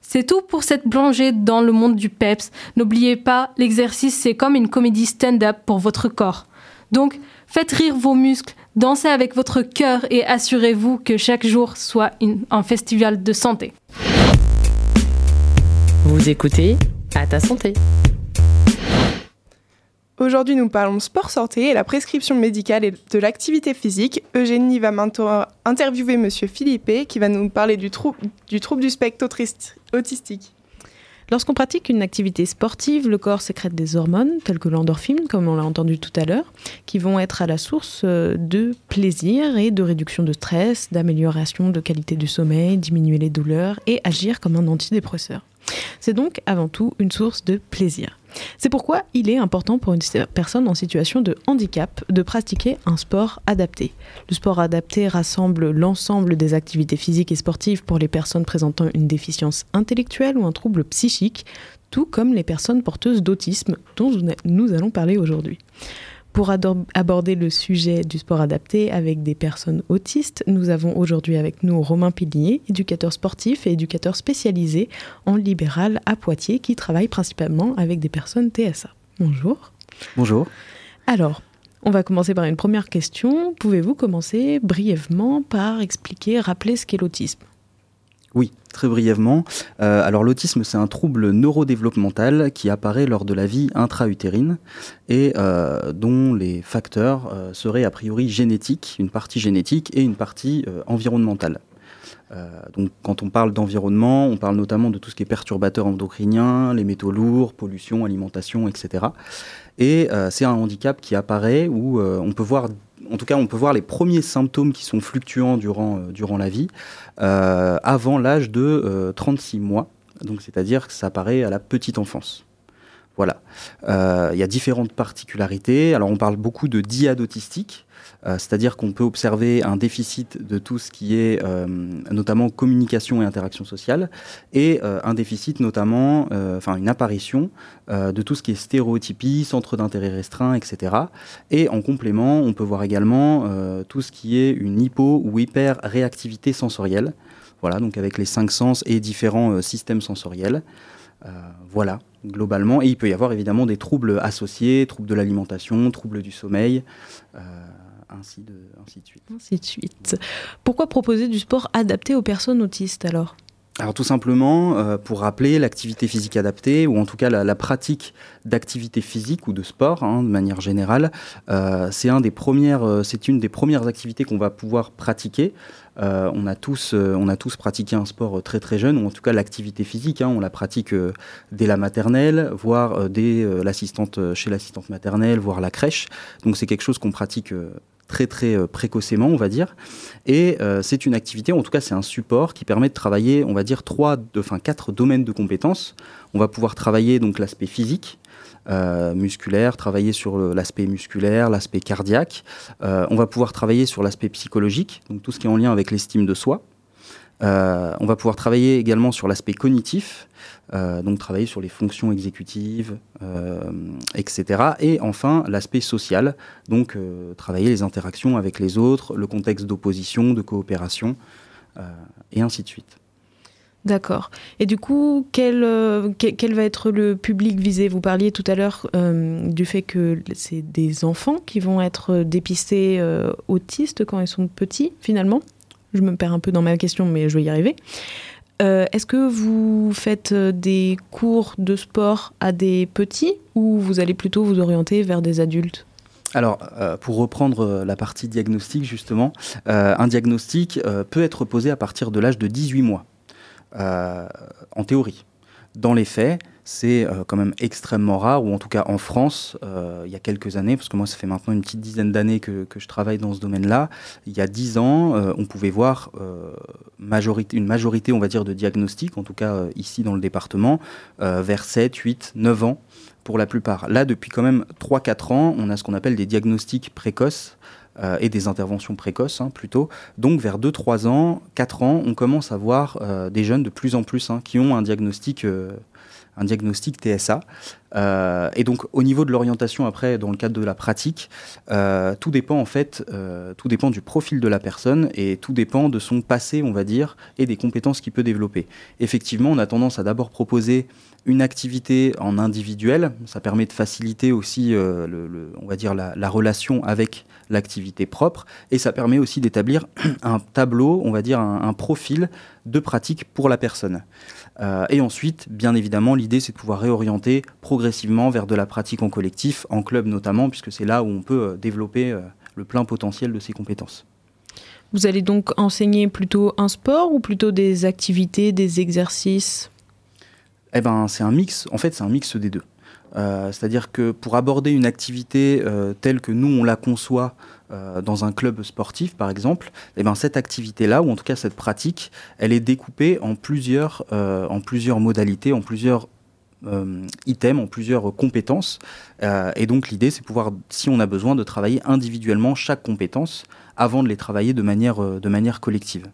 C'est tout pour cette plongée dans le monde du PEPS. N'oubliez pas, l'exercice c'est comme une comédie stand-up pour votre corps. Donc, faites rire vos muscles, dansez avec votre cœur et assurez-vous que chaque jour soit un festival de santé. Vous écoutez à ta santé. Aujourd'hui, nous parlons sport santé et la prescription médicale et de l'activité physique. Eugénie va maintenant interviewer Monsieur Philippe qui va nous parler du, trouble du, trouble du spectre autistique. Lorsqu'on pratique une activité sportive, le corps sécrète des hormones, telles que l'endorphine, comme on l'a entendu tout à l'heure, qui vont être à la source euh, de plaisir et de réduction de stress, d'amélioration de qualité du sommeil, diminuer les douleurs et agir comme un antidépresseur. C'est donc avant tout une source de plaisir. C'est pourquoi il est important pour une personne en situation de handicap de pratiquer un sport adapté. Le sport adapté rassemble l'ensemble des activités physiques et sportives pour les personnes présentant une déficience intellectuelle ou un trouble psychique, tout comme les personnes porteuses d'autisme dont nous allons parler aujourd'hui. Pour aborder le sujet du sport adapté avec des personnes autistes, nous avons aujourd'hui avec nous Romain Pillier, éducateur sportif et éducateur spécialisé en libéral à Poitiers, qui travaille principalement avec des personnes TSA. Bonjour. Bonjour. Alors, on va commencer par une première question. Pouvez-vous commencer brièvement par expliquer, rappeler ce qu'est l'autisme? Oui, très brièvement. Euh, alors l'autisme, c'est un trouble neurodéveloppemental qui apparaît lors de la vie intra-utérine et euh, dont les facteurs euh, seraient a priori génétiques, une partie génétique et une partie environnementale. donc quand on parle d'environnement, on parle notamment de tout ce qui est perturbateurs endocriniens, les métaux lourds, pollution, alimentation, etc. Et c'est un handicap qui apparaît où on peut voir en tout cas, on peut voir les premiers symptômes qui sont fluctuants durant, euh, la vie euh, avant l'âge de 36 euh, mois. Donc, c'est-à-dire que ça apparaît à la petite enfance. Voilà. Il y a différentes particularités. Alors, on parle beaucoup de diade autistique. Euh, c'est-à-dire qu'on peut observer un déficit de tout ce qui est euh, notamment communication et interaction sociale, et euh, un déficit notamment, enfin une apparition de tout ce qui est stéréotypie, centre d'intérêt restreint, etc. Et en complément, on peut voir également tout ce qui est une hypo ou hyper-réactivité sensorielle, voilà, donc avec les cinq sens et différents systèmes sensoriels. voilà, globalement. Et il peut y avoir évidemment des troubles associés, troubles de l'alimentation, troubles du sommeil ainsi de, ainsi de suite. Ainsi de suite. Pourquoi proposer du sport adapté aux personnes autistes alors? Alors tout simplement, euh, pour rappeler, l'activité physique adaptée, ou en tout cas la, pratique d'activité physique ou de sport, hein, de manière générale, euh, c'est un des premières, euh, c'est une des premières activités qu'on va pouvoir pratiquer. on a tous, on a tous pratiqué un sport très très jeune, ou en tout cas l'activité physique, hein, on la pratique dès la maternelle, voire dès l'assistante chez l'assistante maternelle, voire la crèche. Donc c'est quelque chose qu'on pratique très très euh, précocement, on va dire. Et euh, c'est une activité, en tout cas c'est un support qui permet de travailler, on va dire, trois, quatre domaines de compétences. On va pouvoir travailler donc l'aspect physique, euh, musculaire, travailler sur l'aspect musculaire, l'aspect cardiaque. on va pouvoir travailler sur l'aspect psychologique, donc tout ce qui est en lien avec l'estime de soi. On va pouvoir travailler également sur l'aspect cognitif, donc travailler sur les fonctions exécutives, etc. Et enfin, l'aspect social, donc travailler les interactions avec les autres, le contexte d'opposition, de coopération, et ainsi de suite. D'accord. Et du coup, quel, euh, va être le public visé? Vous parliez tout à l'heure euh, du fait que c'est des enfants qui vont être dépistés euh, autistes quand ils sont petits, finalement? Je me perds un peu dans ma question, mais je vais y arriver. Est-ce que vous faites des cours de sport à des petits ou vous allez plutôt vous orienter vers des adultes? Alors, pour reprendre la partie diagnostic, justement, un diagnostic peut être posé à partir de l'âge de 18 mois. Euh, en théorie. Dans les faits, c'est euh, quand même extrêmement rare, ou en tout cas en France, euh, il y a quelques années, parce que moi ça fait maintenant une petite dizaine d'années que, je travaille dans ce domaine-là, il y a dix ans, on pouvait voir une majorité, on va dire, de diagnostics, en tout cas ici dans le département, vers 7, 8, 9 ans pour la plupart. Là, depuis quand même 3-4 ans, on a ce qu'on appelle des diagnostics précoces, euh, et des interventions précoces hein, plutôt. Donc vers 2-3 ans, 4 ans, on commence à voir euh, des jeunes de plus en plus hein, qui ont un diagnostic, euh, un diagnostic TSA. et donc au niveau de l'orientation après, dans le cadre de la pratique, tout dépend en fait, tout dépend du profil de la personne et tout dépend de son passé, on va dire, et des compétences qu'il peut développer. Effectivement, on a tendance à d'abord proposer une activité en individuel, ça permet de faciliter aussi, on va dire, la relation avec l'activité propre, et ça permet aussi d'établir un tableau, on va dire un, profil de pratique pour la personne. Euh, et ensuite, bien évidemment, l'idée c'est de pouvoir réorienter progressivement vers de la pratique en collectif, en club notamment, puisque c'est là où on peut euh, développer euh, le plein potentiel de ses compétences. Vous allez donc enseigner plutôt un sport ou plutôt des activités, des exercices? Eh ben, c'est un mix. En fait, c'est un mix des deux. Euh, c'est-à-dire que pour aborder une activité euh, telle que nous on la conçoit euh, dans un club sportif par exemple, eh ben, cette activité-là, ou en tout cas cette pratique, elle est découpée en plusieurs, en plusieurs modalités, en plusieurs items, en plusieurs compétences. et donc l'idée, c'est pouvoir, si on a besoin, de travailler individuellement chaque compétence avant de les travailler de manière, de manière collective.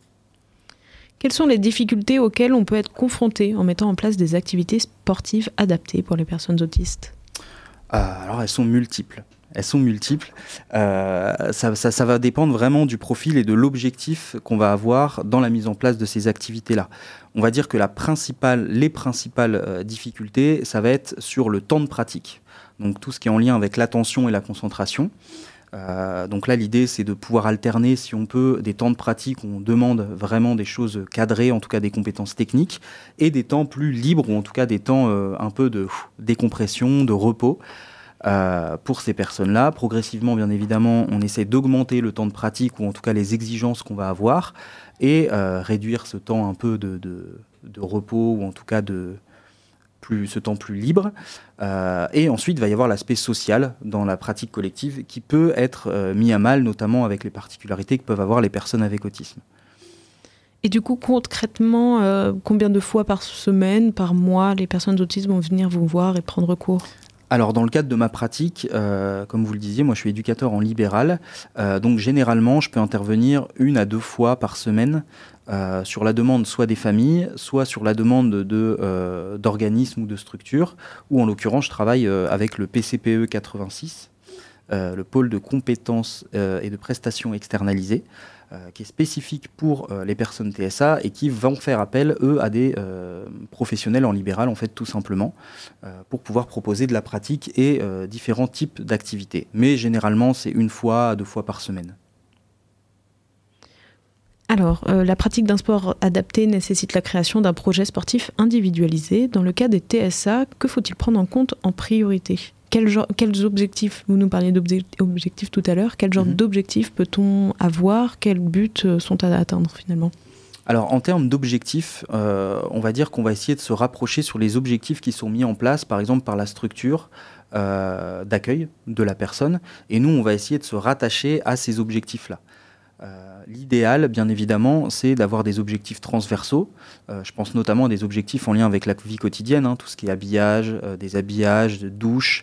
Quelles sont les difficultés auxquelles on peut être confronté en mettant en place des activités sportives adaptées pour les personnes autistes? Euh, Alors elles sont multiples. Elles sont multiples. Euh, ça, va dépendre vraiment du profil et de l'objectif qu'on va avoir dans la mise en place de ces activités-là. On va dire que la principale, les principales euh, difficultés, ça va être sur le temps de pratique. Donc tout ce qui est en lien avec l'attention et la concentration. Euh, donc là, l'idée, c'est de pouvoir alterner, si on peut, des temps de pratique où on demande vraiment des choses cadrées, en tout cas des compétences techniques, et des temps plus libres, ou en tout cas des temps un peu de décompression, de repos. Euh, pour ces personnes-là, progressivement, bien évidemment, on essaie d'augmenter le temps de pratique, ou en tout cas les exigences qu'on va avoir, et réduire ce temps un peu de, repos, ou en tout cas de, plus, ce temps plus libre. Euh, et ensuite, il va y avoir l'aspect social dans la pratique collective qui peut être euh, mis à mal, notamment avec les particularités que peuvent avoir les personnes avec autisme. Et du coup, concrètement, euh, combien de fois par semaine, par mois, les personnes d'autisme vont venir vous voir et prendre cours? Alors dans le cadre de ma pratique, comme vous le disiez, moi je suis éducateur en libéral, donc généralement je peux intervenir une à deux fois par semaine euh, sur la demande soit des familles, soit sur la demande de, euh, d'organismes ou de structures, ou en l'occurrence je travaille euh, avec le PCPE 86, le pôle de compétences et de prestations externalisées, qui est spécifique pour les personnes TSA et qui vont faire appel, eux, à des professionnels en libéral, en fait, tout simplement, pour pouvoir proposer de la pratique et différents types d'activités. Mais généralement, c'est une fois deux fois par semaine. Alors, euh, la pratique d'un sport adapté nécessite la création d'un projet sportif individualisé. Dans le cas des TSA, que faut-il prendre en compte en priorité? Quels, quels objectifs, vous nous parliez d'objectifs tout à l'heure, quel genre mhm. d'objectifs peut-on avoir Quels buts euh, sont à atteindre finalement? Alors en termes d'objectifs, euh, on va dire qu'on va essayer de se rapprocher sur les objectifs qui sont mis en place, par exemple par la structure d'accueil de la personne, et nous on va essayer de se rattacher à ces objectifs-là. Euh, l'idéal, bien évidemment, c'est d'avoir des objectifs transversaux. Euh, je pense notamment à des objectifs en lien avec la vie quotidienne, hein, tout ce qui est habillage, euh, des habillages, de douche,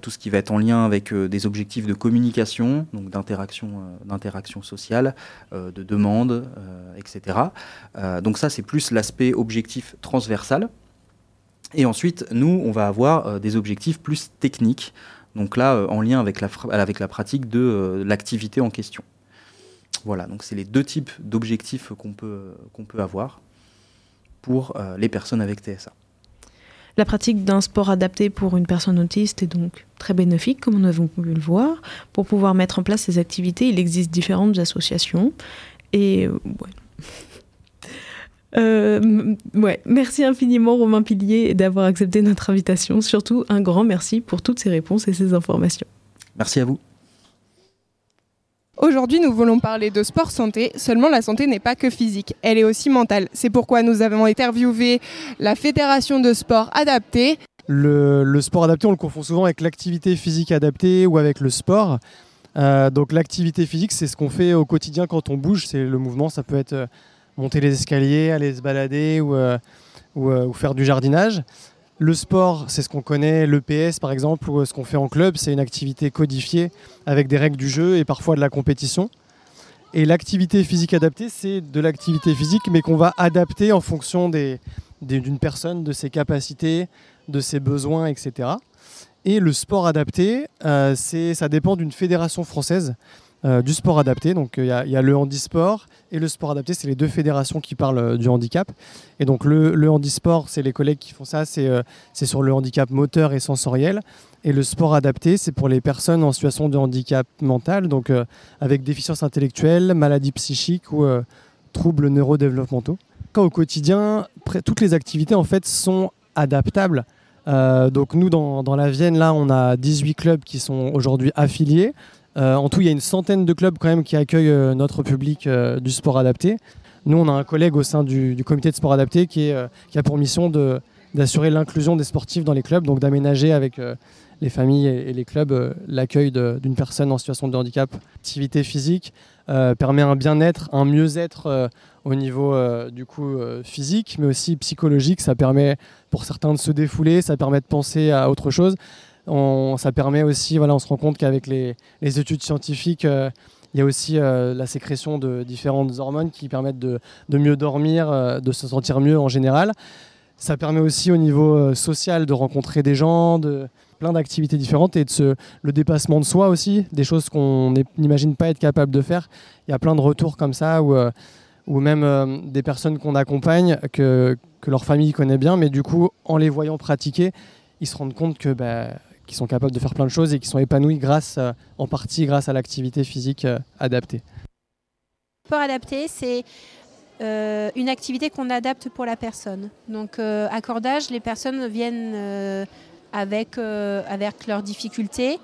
tout ce qui va être en lien avec des objectifs de communication, donc d'interaction, sociale, de demande, etc. donc ça, c'est plus l'aspect objectif transversal. Et ensuite, nous, on va avoir des objectifs plus techniques, donc là, en lien avec la pratique de l'activité en question. Voilà, donc c'est les deux types d'objectifs qu'on peut, qu'on peut avoir pour euh, les personnes avec TSA. La pratique d'un sport adapté pour une personne autiste est donc très bénéfique, comme nous avons pu le voir. Pour pouvoir mettre en place ces activités, il existe différentes associations. Et euh, euh, ouais. Merci infiniment Romain Pilier d'avoir accepté notre invitation. Surtout un grand merci pour toutes ces réponses et ces informations. Merci à vous. Aujourd'hui, nous voulons parler de sport santé. Seulement, la santé n'est pas que physique, elle est aussi mentale. C'est pourquoi nous avons interviewé la Fédération de sport adapté. Le, sport adapté, on le confond souvent avec l'activité physique adaptée ou avec le sport. Euh, donc l'activité physique, c'est ce qu'on fait au quotidien quand on bouge. C'est le mouvement, ça peut être euh, monter les escaliers, aller se balader ou, euh, ou faire du jardinage. Le sport, c'est ce qu'on connaît, l'EPS par exemple, ou ce qu'on fait en club, c'est une activité codifiée avec des règles du jeu et parfois de la compétition. Et l'activité physique adaptée, c'est de l'activité physique, mais qu'on va adapter en fonction d'une personne, de ses capacités, de ses besoins, etc. Et le sport adapté, euh, ça dépend d'une fédération française. Euh, du sport adapté. Donc euh, il y, a le handisport et le sport adapté, c'est les deux fédérations qui parlent euh, du handicap. Et donc le, handisport, c'est les collègues qui font ça, c'est sur le handicap moteur et sensoriel. Et le sport adapté, c'est pour les personnes en situation de handicap mental, donc avec déficience intellectuelle, maladie psychique ou troubles neurodéveloppementaux. Quand au quotidien, toutes les activités en fait sont adaptables. donc nous, dans, la Vienne, là, on a 18 clubs qui sont aujourd'hui affiliés. Euh, en tout, il y a une centaine de clubs quand même qui accueillent euh, notre public euh, du sport adapté. Nous, on a un collègue au sein du, comité de sport adapté qui, a pour mission d'assurer l'inclusion des sportifs dans les clubs, donc d'aménager avec les familles et, les clubs l'accueil d'une personne en situation de handicap. L'activité physique permet un bien-être, un mieux-être au niveau du coup physique, mais aussi psychologique. Ça permet pour certains de se défouler, ça permet de penser à autre chose ça permet aussi, voilà, on se rend compte qu'avec les, études scientifiques, euh, il y a aussi euh, la sécrétion de différentes hormones qui permettent de, mieux dormir, euh, de se sentir mieux en général. Ça permet aussi au niveau social de rencontrer des gens, de plein d'activités différentes et de se, le dépassement de soi aussi, des choses qu'on n'imagine pas être capable de faire. Il y a plein de retours comme ça ou même des personnes qu'on accompagne que, que, leur famille connaît bien, mais du coup, en les voyant pratiquer, ils se rendent compte que bah, qui sont capables de faire plein de choses et qui sont épanouis grâce, euh, en partie grâce à l'activité physique euh, adaptée. Sport adapté, c'est euh, une activité qu'on adapte pour la personne. Donc, à Cordage, les personnes viennent avec leurs difficultés.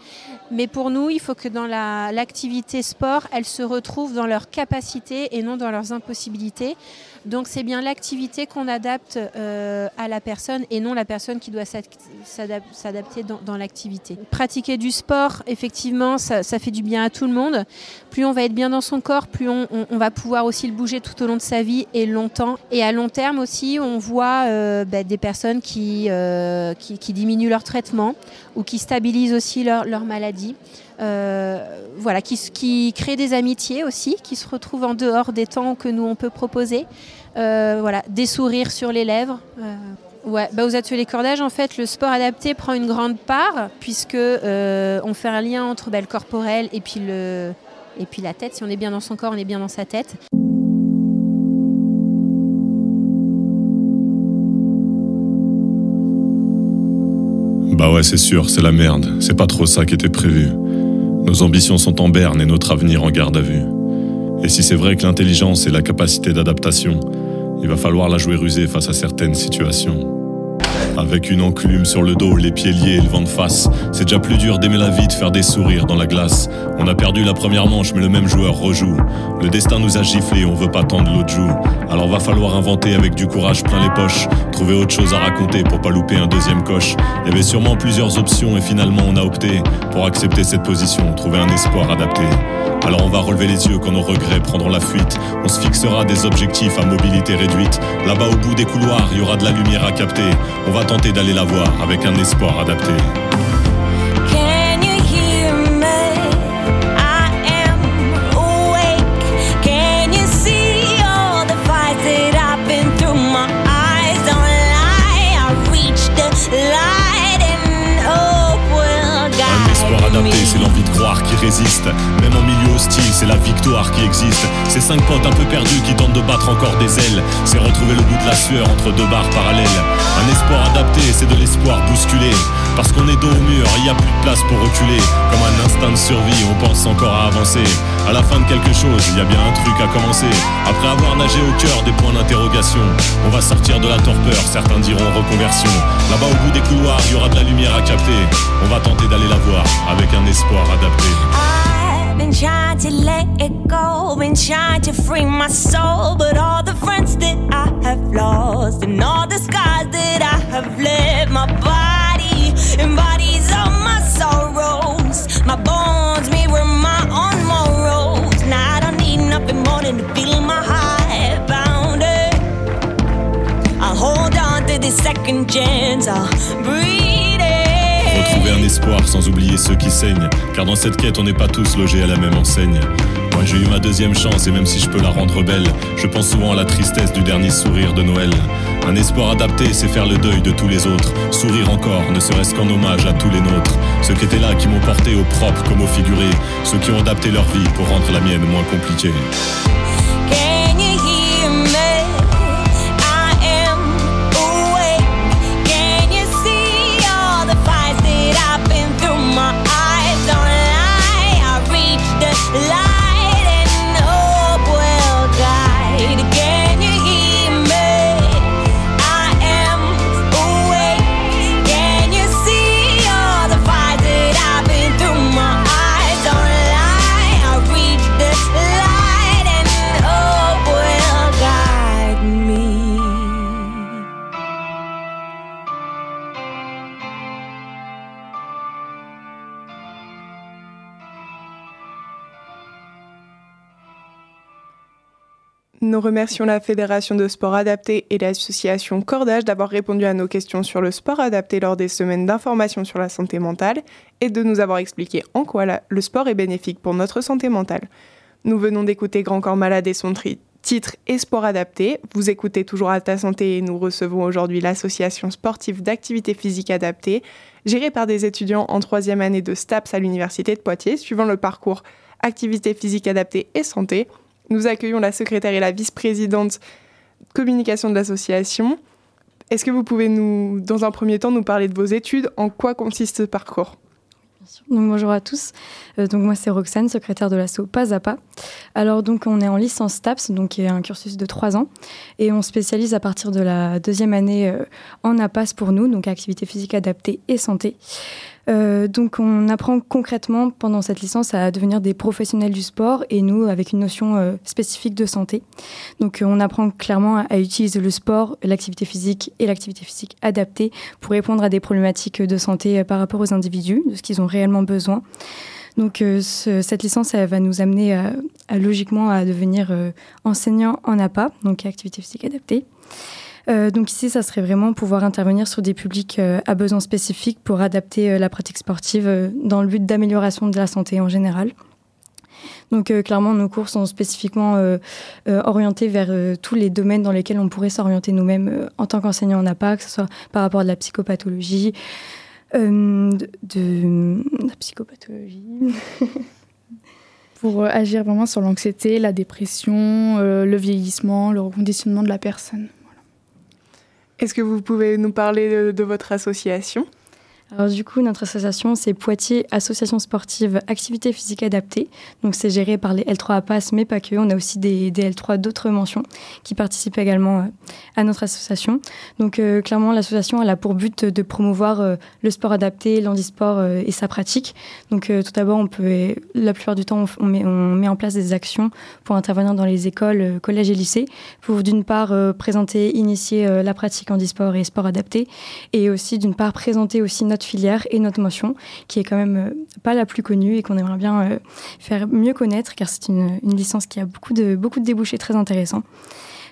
Mais pour nous, il faut que dans l'activité sport, elles se retrouvent dans leurs capacités et non dans leurs impossibilités. Donc c'est bien l'activité qu'on adapte euh, à la personne et non la personne qui doit s'adapter dans, l'activité. Pratiquer du sport, effectivement, ça, fait du bien à tout le monde. Plus on va être bien dans son corps, plus on, va pouvoir aussi le bouger tout au long de sa vie et longtemps. Et à long terme aussi, on voit euh, bah, des personnes euh, qui, qui, diminuent leur traitement ou qui stabilisent aussi leur, leur maladie. Voilà, qui, qui créent des amitiés aussi, qui se retrouvent en dehors des temps que nous on peut proposer. Euh, voilà, des sourires sur les lèvres. Euh, ouais, bah aux ateliers cordage, en fait, le sport adapté prend une grande part puisque euh, on fait un lien entre bah, le corporel et puis le et puis la tête. Si on est bien dans son corps, on est bien dans sa tête. Bah ouais, c'est sûr, c'est la merde. C'est pas trop ça qui était prévu. Nos ambitions sont en berne et notre avenir en garde à vue. Et si c'est vrai que l'intelligence est la capacité d'adaptation, il va falloir la jouer rusée face à certaines situations. Avec une enclume sur le dos, les pieds liés et le vent de face, c'est déjà plus dur d'aimer la vie, de faire des sourires dans la glace. On a perdu la première manche, mais le même joueur rejoue. Le destin nous a giflé, on veut pas tendre l'autre joue. Alors va falloir inventer avec du courage plein les poches, trouver autre chose à raconter pour pas louper un deuxième coche. Il y avait sûrement plusieurs options et finalement on a opté pour accepter cette position, trouver un espoir adapté. Alors on va relever les yeux quand nos regrets prendront la fuite. On se fixera des objectifs à mobilité réduite. Là-bas au bout des couloirs, il y aura de la lumière à capter. On va tenter d'aller la voir avec un espoir adapté. C'est l'envie qui résiste. Même en milieu hostile, c'est la victoire qui existe. C'est cinq potes un peu perdus qui tentent de battre encore des ailes. C'est retrouver le bout de la sueur entre deux barres parallèles. Un espoir adapté, c'est de l'espoir bousculé. Parce qu'on est dos au mur, il n'y a plus de place pour reculer. Comme un instinct de survie, on pense encore à avancer. À la fin de quelque chose, il y a bien un truc à commencer. Après avoir nagé au cœur des points d'interrogation, on va sortir de la torpeur, certains diront reconversion. Là-bas au bout des couloirs, il y aura de la lumière à capter. On va tenter d'aller la voir avec un espoir adapté. I've been trying to let it go, been trying to free my soul, but all the friends that I have lost and all the that I have left, my body it. Retrouver un espoir sans oublier ceux qui saignent. Car dans cette quête, on n'est pas tous logés à la même enseigne. Moi j'ai eu ma deuxième chance et même si je peux la rendre belle, je pense souvent à la tristesse du dernier sourire de Noël. Un espoir adapté, c'est faire le deuil de tous les autres. Sourire encore, ne serait-ce qu'en hommage à tous les nôtres. Ceux qui étaient là, qui m'ont porté au propre comme au figuré. Ceux qui ont adapté leur vie pour rendre la mienne moins compliquée. Nous remercions la Fédération de sport adapté et l'association Cordage d'avoir répondu à nos questions sur le sport adapté lors des semaines d'information sur la santé mentale et de nous avoir expliqué en quoi le sport est bénéfique pour notre santé mentale. Nous venons d'écouter Grand Corps Malade et son tri- titre et sport adapté. Vous écoutez toujours à ta santé et nous recevons aujourd'hui l'association sportive d'activité physique adaptée, gérée par des étudiants en troisième année de STAPS à l'Université de Poitiers, suivant le parcours activité physique adaptée et santé. Nous accueillons la secrétaire et la vice-présidente communication de l'association. Est-ce que vous pouvez nous, dans un premier temps, nous parler de vos études? En quoi consiste ce parcours? Donc, bonjour à tous. Euh, donc moi c'est Roxane, secrétaire de l'asso Pas à Pas. Alors donc on est en licence TAPS, donc qui est un cursus de trois ans, et on spécialise à partir de la deuxième année euh, en APAS pour nous, donc activité physique adaptée et santé. Euh, donc on apprend concrètement pendant cette licence à devenir des professionnels du sport et nous avec une notion euh, spécifique de santé. Donc euh, on apprend clairement à, utiliser le sport, l'activité physique et l'activité physique adaptée pour répondre à des problématiques de santé par rapport aux individus, de ce qu'ils ont réellement besoin. Donc ce- cette licence va nous amener à, logiquement à devenir enseignant en APA, donc activité physique adaptée. Euh, donc ici, ça serait vraiment pouvoir intervenir sur des publics euh, à besoins spécifiques pour adapter euh, la pratique sportive dans le but d'amélioration de la santé en général. Donc clairement, nos cours sont spécifiquement orientés vers tous les domaines dans lesquels on pourrait s'orienter nous-mêmes en tant qu'enseignant en APA, que ce soit par rapport à la psychopathologie, de, la psychopathologie. pour agir vraiment sur l'anxiété, la dépression, le vieillissement, le reconditionnement de la personne. Est-ce que vous pouvez nous parler de, votre association? Alors du coup, notre association, c'est Poitiers Association Sportive Activité Physique Adaptée. Donc c'est géré par les L3 APAS, mais pas que. On a aussi des, des L3 d'autres mentions qui participent également euh, à notre association. Donc euh, clairement, l'association, elle a pour but de promouvoir euh, le sport adapté, l'handisport euh, et sa pratique. Donc tout d'abord, on peut, la plupart du temps, on, met, on met en place des actions pour intervenir dans les écoles, collèges et lycées, pour d'une part présenter, initier la pratique handisport et sport adapté, et aussi d'une part présenter aussi notre notre filière et notre motion, qui est quand même euh, pas la plus connue et qu'on aimerait bien euh, faire mieux connaître, car c'est une, licence qui a beaucoup de, beaucoup de débouchés très intéressants.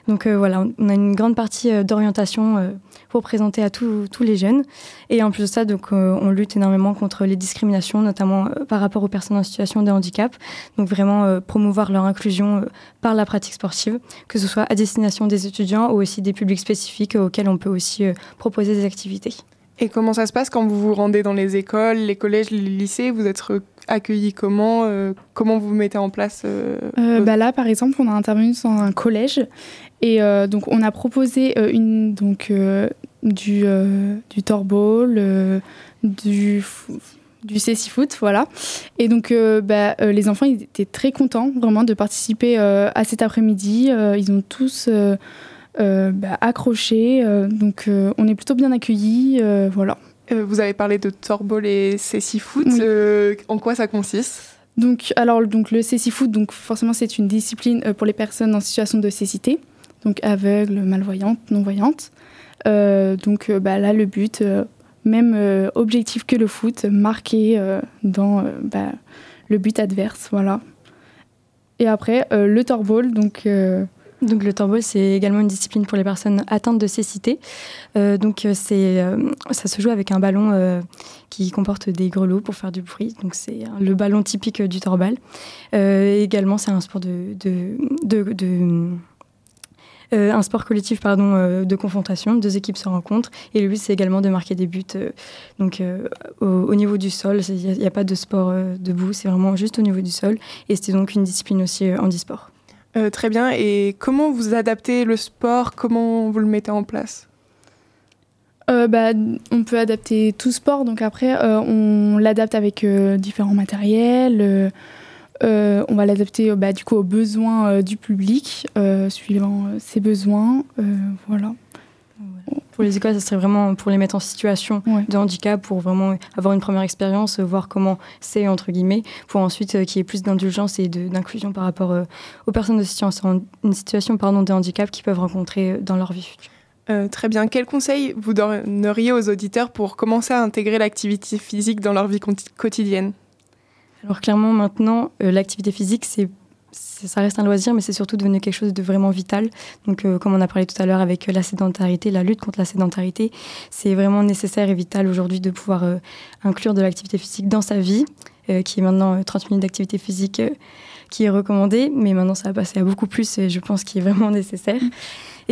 Donc euh, voilà, on a une grande partie d'orientation pour présenter à tous les jeunes. Et en plus de ça, donc, on lutte énormément contre les discriminations, notamment par rapport aux personnes en situation de handicap. Donc vraiment promouvoir leur inclusion par la pratique sportive, que ce soit à destination des étudiants ou aussi des publics spécifiques auxquels on peut aussi proposer des activités. Et comment ça se passe quand vous vous rendez dans les écoles, les collèges, les lycées? Vous êtes accueillis comment euh, Comment vous mettez en place euh, Euh, bah là, par exemple, on a intervenu dans un collège et donc on a proposé une, donc, du, du torball, du, du cécifoot, voilà. Et donc euh, bah, euh, les enfants ils étaient très contents vraiment de participer euh, à cet après-midi. Ils ont tous bah, accroché, euh, donc euh, on est plutôt bien accueillis, euh, voilà. Euh, vous avez parlé de torball et cécifoot. Euh, en quoi ça consiste? Donc, alors, donc le cécifoot, donc forcément, c'est une discipline euh, pour les personnes en situation de cécité, donc aveugles, malvoyantes, non-voyantes. Euh, donc euh, bah, là, le but, euh, même euh, objectif que le foot, marqué euh, dans euh, bah, le but adverse, voilà. Et après, euh, le torball, donc... Donc le torball, c'est également une discipline pour les personnes atteintes de cécité. Euh, donc euh, c'est, euh, ça se joue avec un ballon qui comporte des grelots pour faire du bruit. Donc c'est le ballon typique du torbal. Également, c'est un sport de, un sport collectif pardon, de confrontation. Deux équipes se rencontrent et le but c'est également de marquer des buts. donc au, au niveau du sol, il n'y a, pas de sport debout, c'est vraiment juste au niveau du sol. Et c'était donc une discipline aussi euh, handisport. Euh, Très bien. Et comment vous adaptez le sport? Comment vous le mettez en place? Euh, bah, on peut adapter tout sport, donc après euh, on l'adapte avec différents matériels. on va l'adapter bah, du coup aux besoins du public, suivant ses besoins. euh, voilà. Pour les écoles, ça serait vraiment pour les mettre en situation de handicap, pour vraiment avoir une première expérience, euh, voir comment c'est, entre guillemets, pour ensuite euh, qu'il y ait plus d'indulgence et d'inclusion par rapport euh, aux personnes de situation, une situation pardon, de handicap qu'ils peuvent rencontrer dans leur vie future. Euh, Très bien. Quel conseil vous donneriez aux auditeurs pour commencer à intégrer l'activité physique dans leur vie quotidienne? Alors clairement, maintenant, euh, l'activité physique, c'est- ça reste un loisir, mais c'est surtout devenu quelque chose de vraiment vital. Donc, euh, comme on a parlé tout à l'heure avec euh, la sédentarité, la lutte contre la sédentarité, c'est vraiment nécessaire et vital aujourd'hui de pouvoir euh, inclure de l'activité physique dans sa vie, qui est maintenant euh, 30 minutes d'activité physique qui est recommandée, mais maintenant ça va passer à beaucoup plus et je pense qu'il est vraiment nécessaire.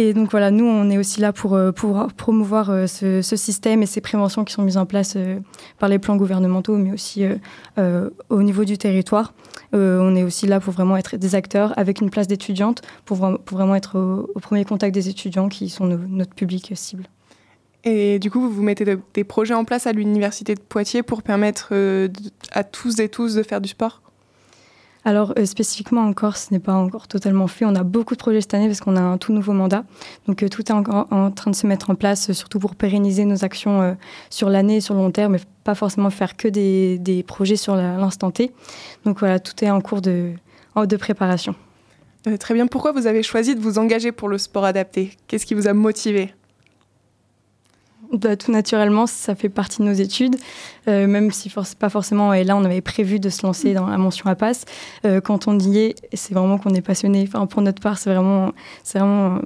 Et donc voilà, nous, on est aussi là pour, euh, pour promouvoir euh, ce, système et ces préventions qui sont mises en place euh, par les plans gouvernementaux, mais aussi au niveau du territoire. On est aussi là pour vraiment être des acteurs avec une place d'étudiante, pour, pour vraiment être au, premier contact des étudiants qui sont notre public cible. Et du coup, vous, mettez de- des projets en place à l'université de Poitiers pour permettre à tous et tous de faire du sport? Alors euh, spécifiquement en Corse, ce n'est pas encore totalement fait. On a beaucoup de projets cette année parce qu'on a un tout nouveau mandat. Donc euh, tout est encore en train de se mettre en place, euh, surtout pour pérenniser nos actions euh, sur l'année et sur le long terme, mais pas forcément faire que des, des projets sur l'instant T. Donc voilà, tout est en cours de, en- de préparation. Très bien. Pourquoi vous avez choisi de vous engager pour le sport adapté? Qu'est-ce qui vous a motivé? Bah, tout naturellement, ça fait partie de nos études, euh, même si pas forcément, et là on avait prévu de se lancer dans la mention APAS. Euh, quand on y est, c'est vraiment qu'on est passionné. Enfin, pour notre part, c'est vraiment, c'est vraiment euh,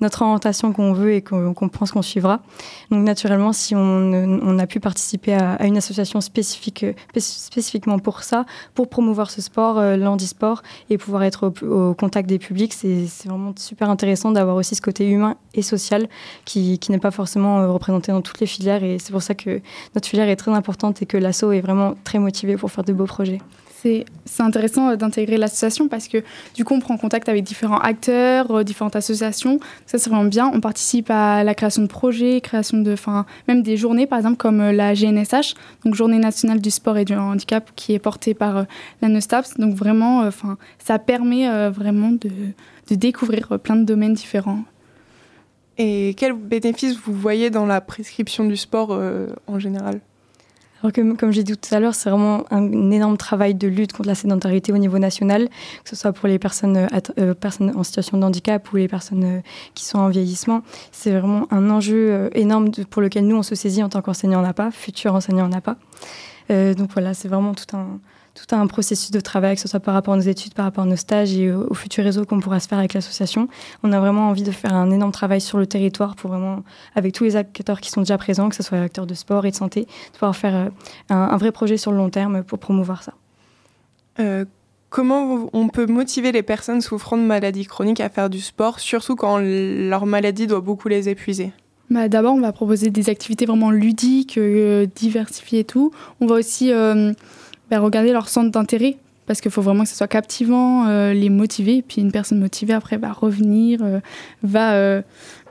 notre orientation qu'on veut et qu'on qu'on pense qu'on suivra. Donc naturellement, si on, a pu participer à, à une association spécifique, spé- spécifiquement pour ça, pour promouvoir ce sport, l'handisport, et pouvoir être au, contact des publics, c'est vraiment super intéressant d'avoir aussi ce côté humain et social qui, qui n'est pas forcément représenté dans toutes les filières. Et c'est pour ça que notre filière est très importante et que l'ASSO est vraiment très motivé pour faire de beaux projets. C'est c'est intéressant euh, d'intégrer l'association parce que du coup on prend contact avec différents acteurs, euh, différentes associations. Ça c'est vraiment bien. On participe à la création de projets, création de, enfin même des journées par exemple comme euh, la GNSH, donc Journée nationale du sport et du handicap qui est portée par euh, la NESTAPS. Donc vraiment, euh, enfin ça permet euh, vraiment de, de découvrir plein de domaines différents. Et quels bénéfices vous voyez dans la prescription du sport euh, en général? Alors que, comme j'ai dit tout à l'heure, c'est vraiment un, énorme travail de lutte contre la sédentarité au niveau national, que ce soit pour les personnes, euh, euh, en situation de handicap ou les personnes euh, qui sont en vieillissement. C'est vraiment un enjeu énorme pour lequel nous, on se saisit en tant qu'enseignant en APA, futur enseignant en APA. Donc voilà, c'est vraiment tout un, tout un processus de travail, que ce soit par rapport à nos études, par rapport à nos stages et au, au futur réseau qu'on pourra se faire avec l'association. On a vraiment envie de faire un énorme travail sur le territoire pour vraiment, avec tous les acteurs qui sont déjà présents, que ce soit acteurs de sport et de santé, de pouvoir faire euh, un, un vrai projet sur le long terme pour promouvoir ça. Euh, comment on peut motiver les personnes souffrant de maladies chroniques à faire du sport, surtout quand leur maladie doit beaucoup les épuiser? Bah, D'abord, on va proposer des activités vraiment ludiques, euh, diversifiées et tout. On va aussi euh, bah, regarder leur centre d'intérêt parce qu'il faut vraiment que ce soit captivant, euh, les motiver. Et puis une personne motivée, après, va revenir, euh, va, euh,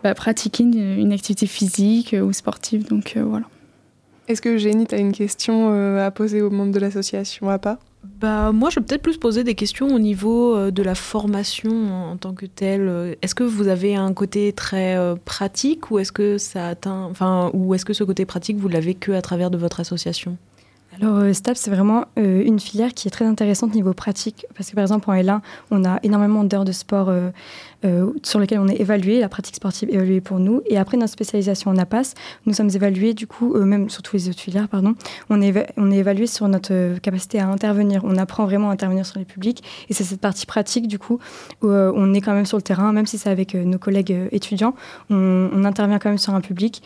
va pratiquer une, une activité physique euh, ou sportive. Donc euh, voilà. Est-ce que Génie, tu as une question euh, à poser aux membres de l'association APA Bah, moi, je vais peut-être plus poser des questions au niveau euh, de la formation en, en tant que telle. Est-ce que vous avez un côté très euh, pratique ou est-ce que ça atteint, enfin, ou est-ce que ce côté pratique vous l'avez que à travers de votre association? Alors, euh, STAP, c'est vraiment euh, une filière qui est très intéressante niveau pratique. Parce que, par exemple, en L1, on a énormément d'heures de sport euh, euh, sur lesquelles on est évalué, la pratique sportive évaluée pour nous. Et après notre spécialisation en APAS, nous sommes évalués, du coup, euh, même sur tous les autres filières, pardon, on est, on est évalué sur notre euh, capacité à intervenir. On apprend vraiment à intervenir sur les publics. Et c'est cette partie pratique, du coup, où euh, on est quand même sur le terrain, même si c'est avec nos collègues étudiants, on, on intervient quand même sur un public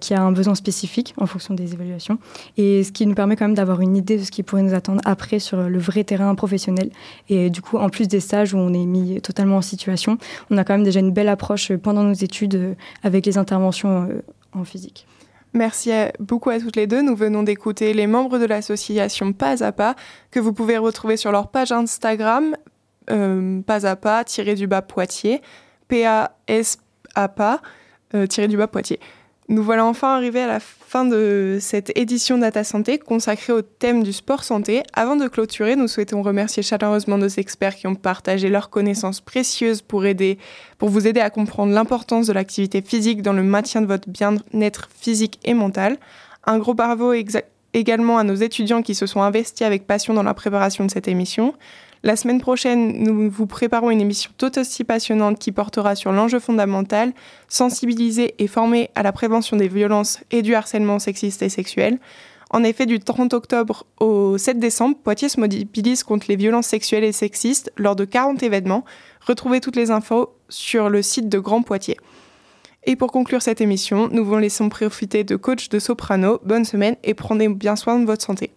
qui a un besoin spécifique en fonction des évaluations. Et ce qui nous permet quand même d'avoir une idée de ce qui pourrait nous attendre après sur le vrai terrain professionnel. Et du coup, en plus des stages où on est mis totalement en situation, on a quand même déjà une belle approche euh, pendant nos études euh, avec les interventions euh, en physique. Merci beaucoup à toutes les deux. Nous venons d'écouter les membres de l'association Pas à Pas, que vous pouvez retrouver sur leur page Instagram, euh, Pas à Pas, tiré du bas Poitiers, P-A-S-A-Pas, tiré du bas Poitiers. Nous voilà enfin arrivés à la fin de cette édition Data Santé consacrée au thème du sport santé. Avant de clôturer, nous souhaitons remercier chaleureusement nos experts qui ont partagé leurs connaissances précieuses pour, aider, pour vous aider à comprendre l'importance de l'activité physique dans le maintien de votre bien-être physique et mental. Un gros bravo également à nos étudiants qui se sont investis avec passion dans la préparation de cette émission. La semaine prochaine, nous vous préparons une émission tout aussi passionnante qui portera sur l'enjeu fondamental, sensibiliser et former à la prévention des violences et du harcèlement sexiste et sexuel. En effet, du 30 octobre au 7 décembre, Poitiers se mobilise contre les violences sexuelles et sexistes lors de 40 événements. Retrouvez toutes les infos sur le site de Grand Poitiers. Et pour conclure cette émission, nous vous laissons profiter de coach de soprano. Bonne semaine et prenez bien soin de votre santé.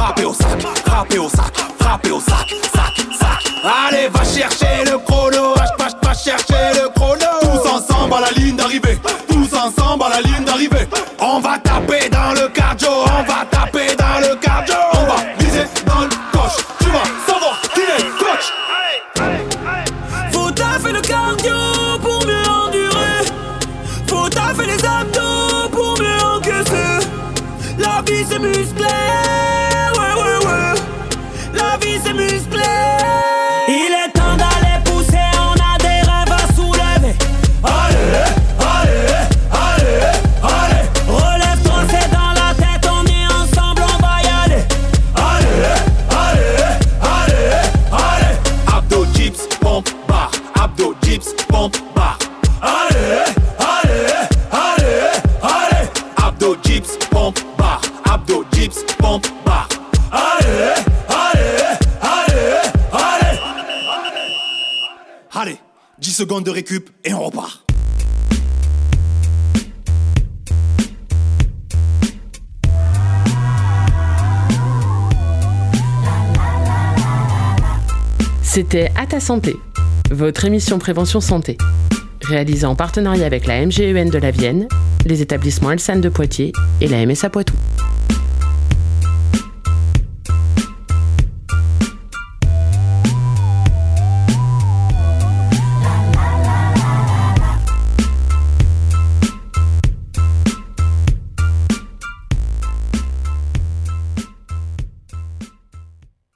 Frappez au sac, frappez au sac, frappez au sac, sac, sac. Allez, va chercher le chrono, va, va chercher le chrono. Tous ensemble à la ligne d'arrivée, tous ensemble à la ligne d'arrivée. On va taper dans le cardio, on va de récup et on repart. C'était À ta santé, votre émission prévention santé, réalisée en partenariat avec la MGEN de la Vienne, les établissements Elsan de Poitiers et la MSA Poitou.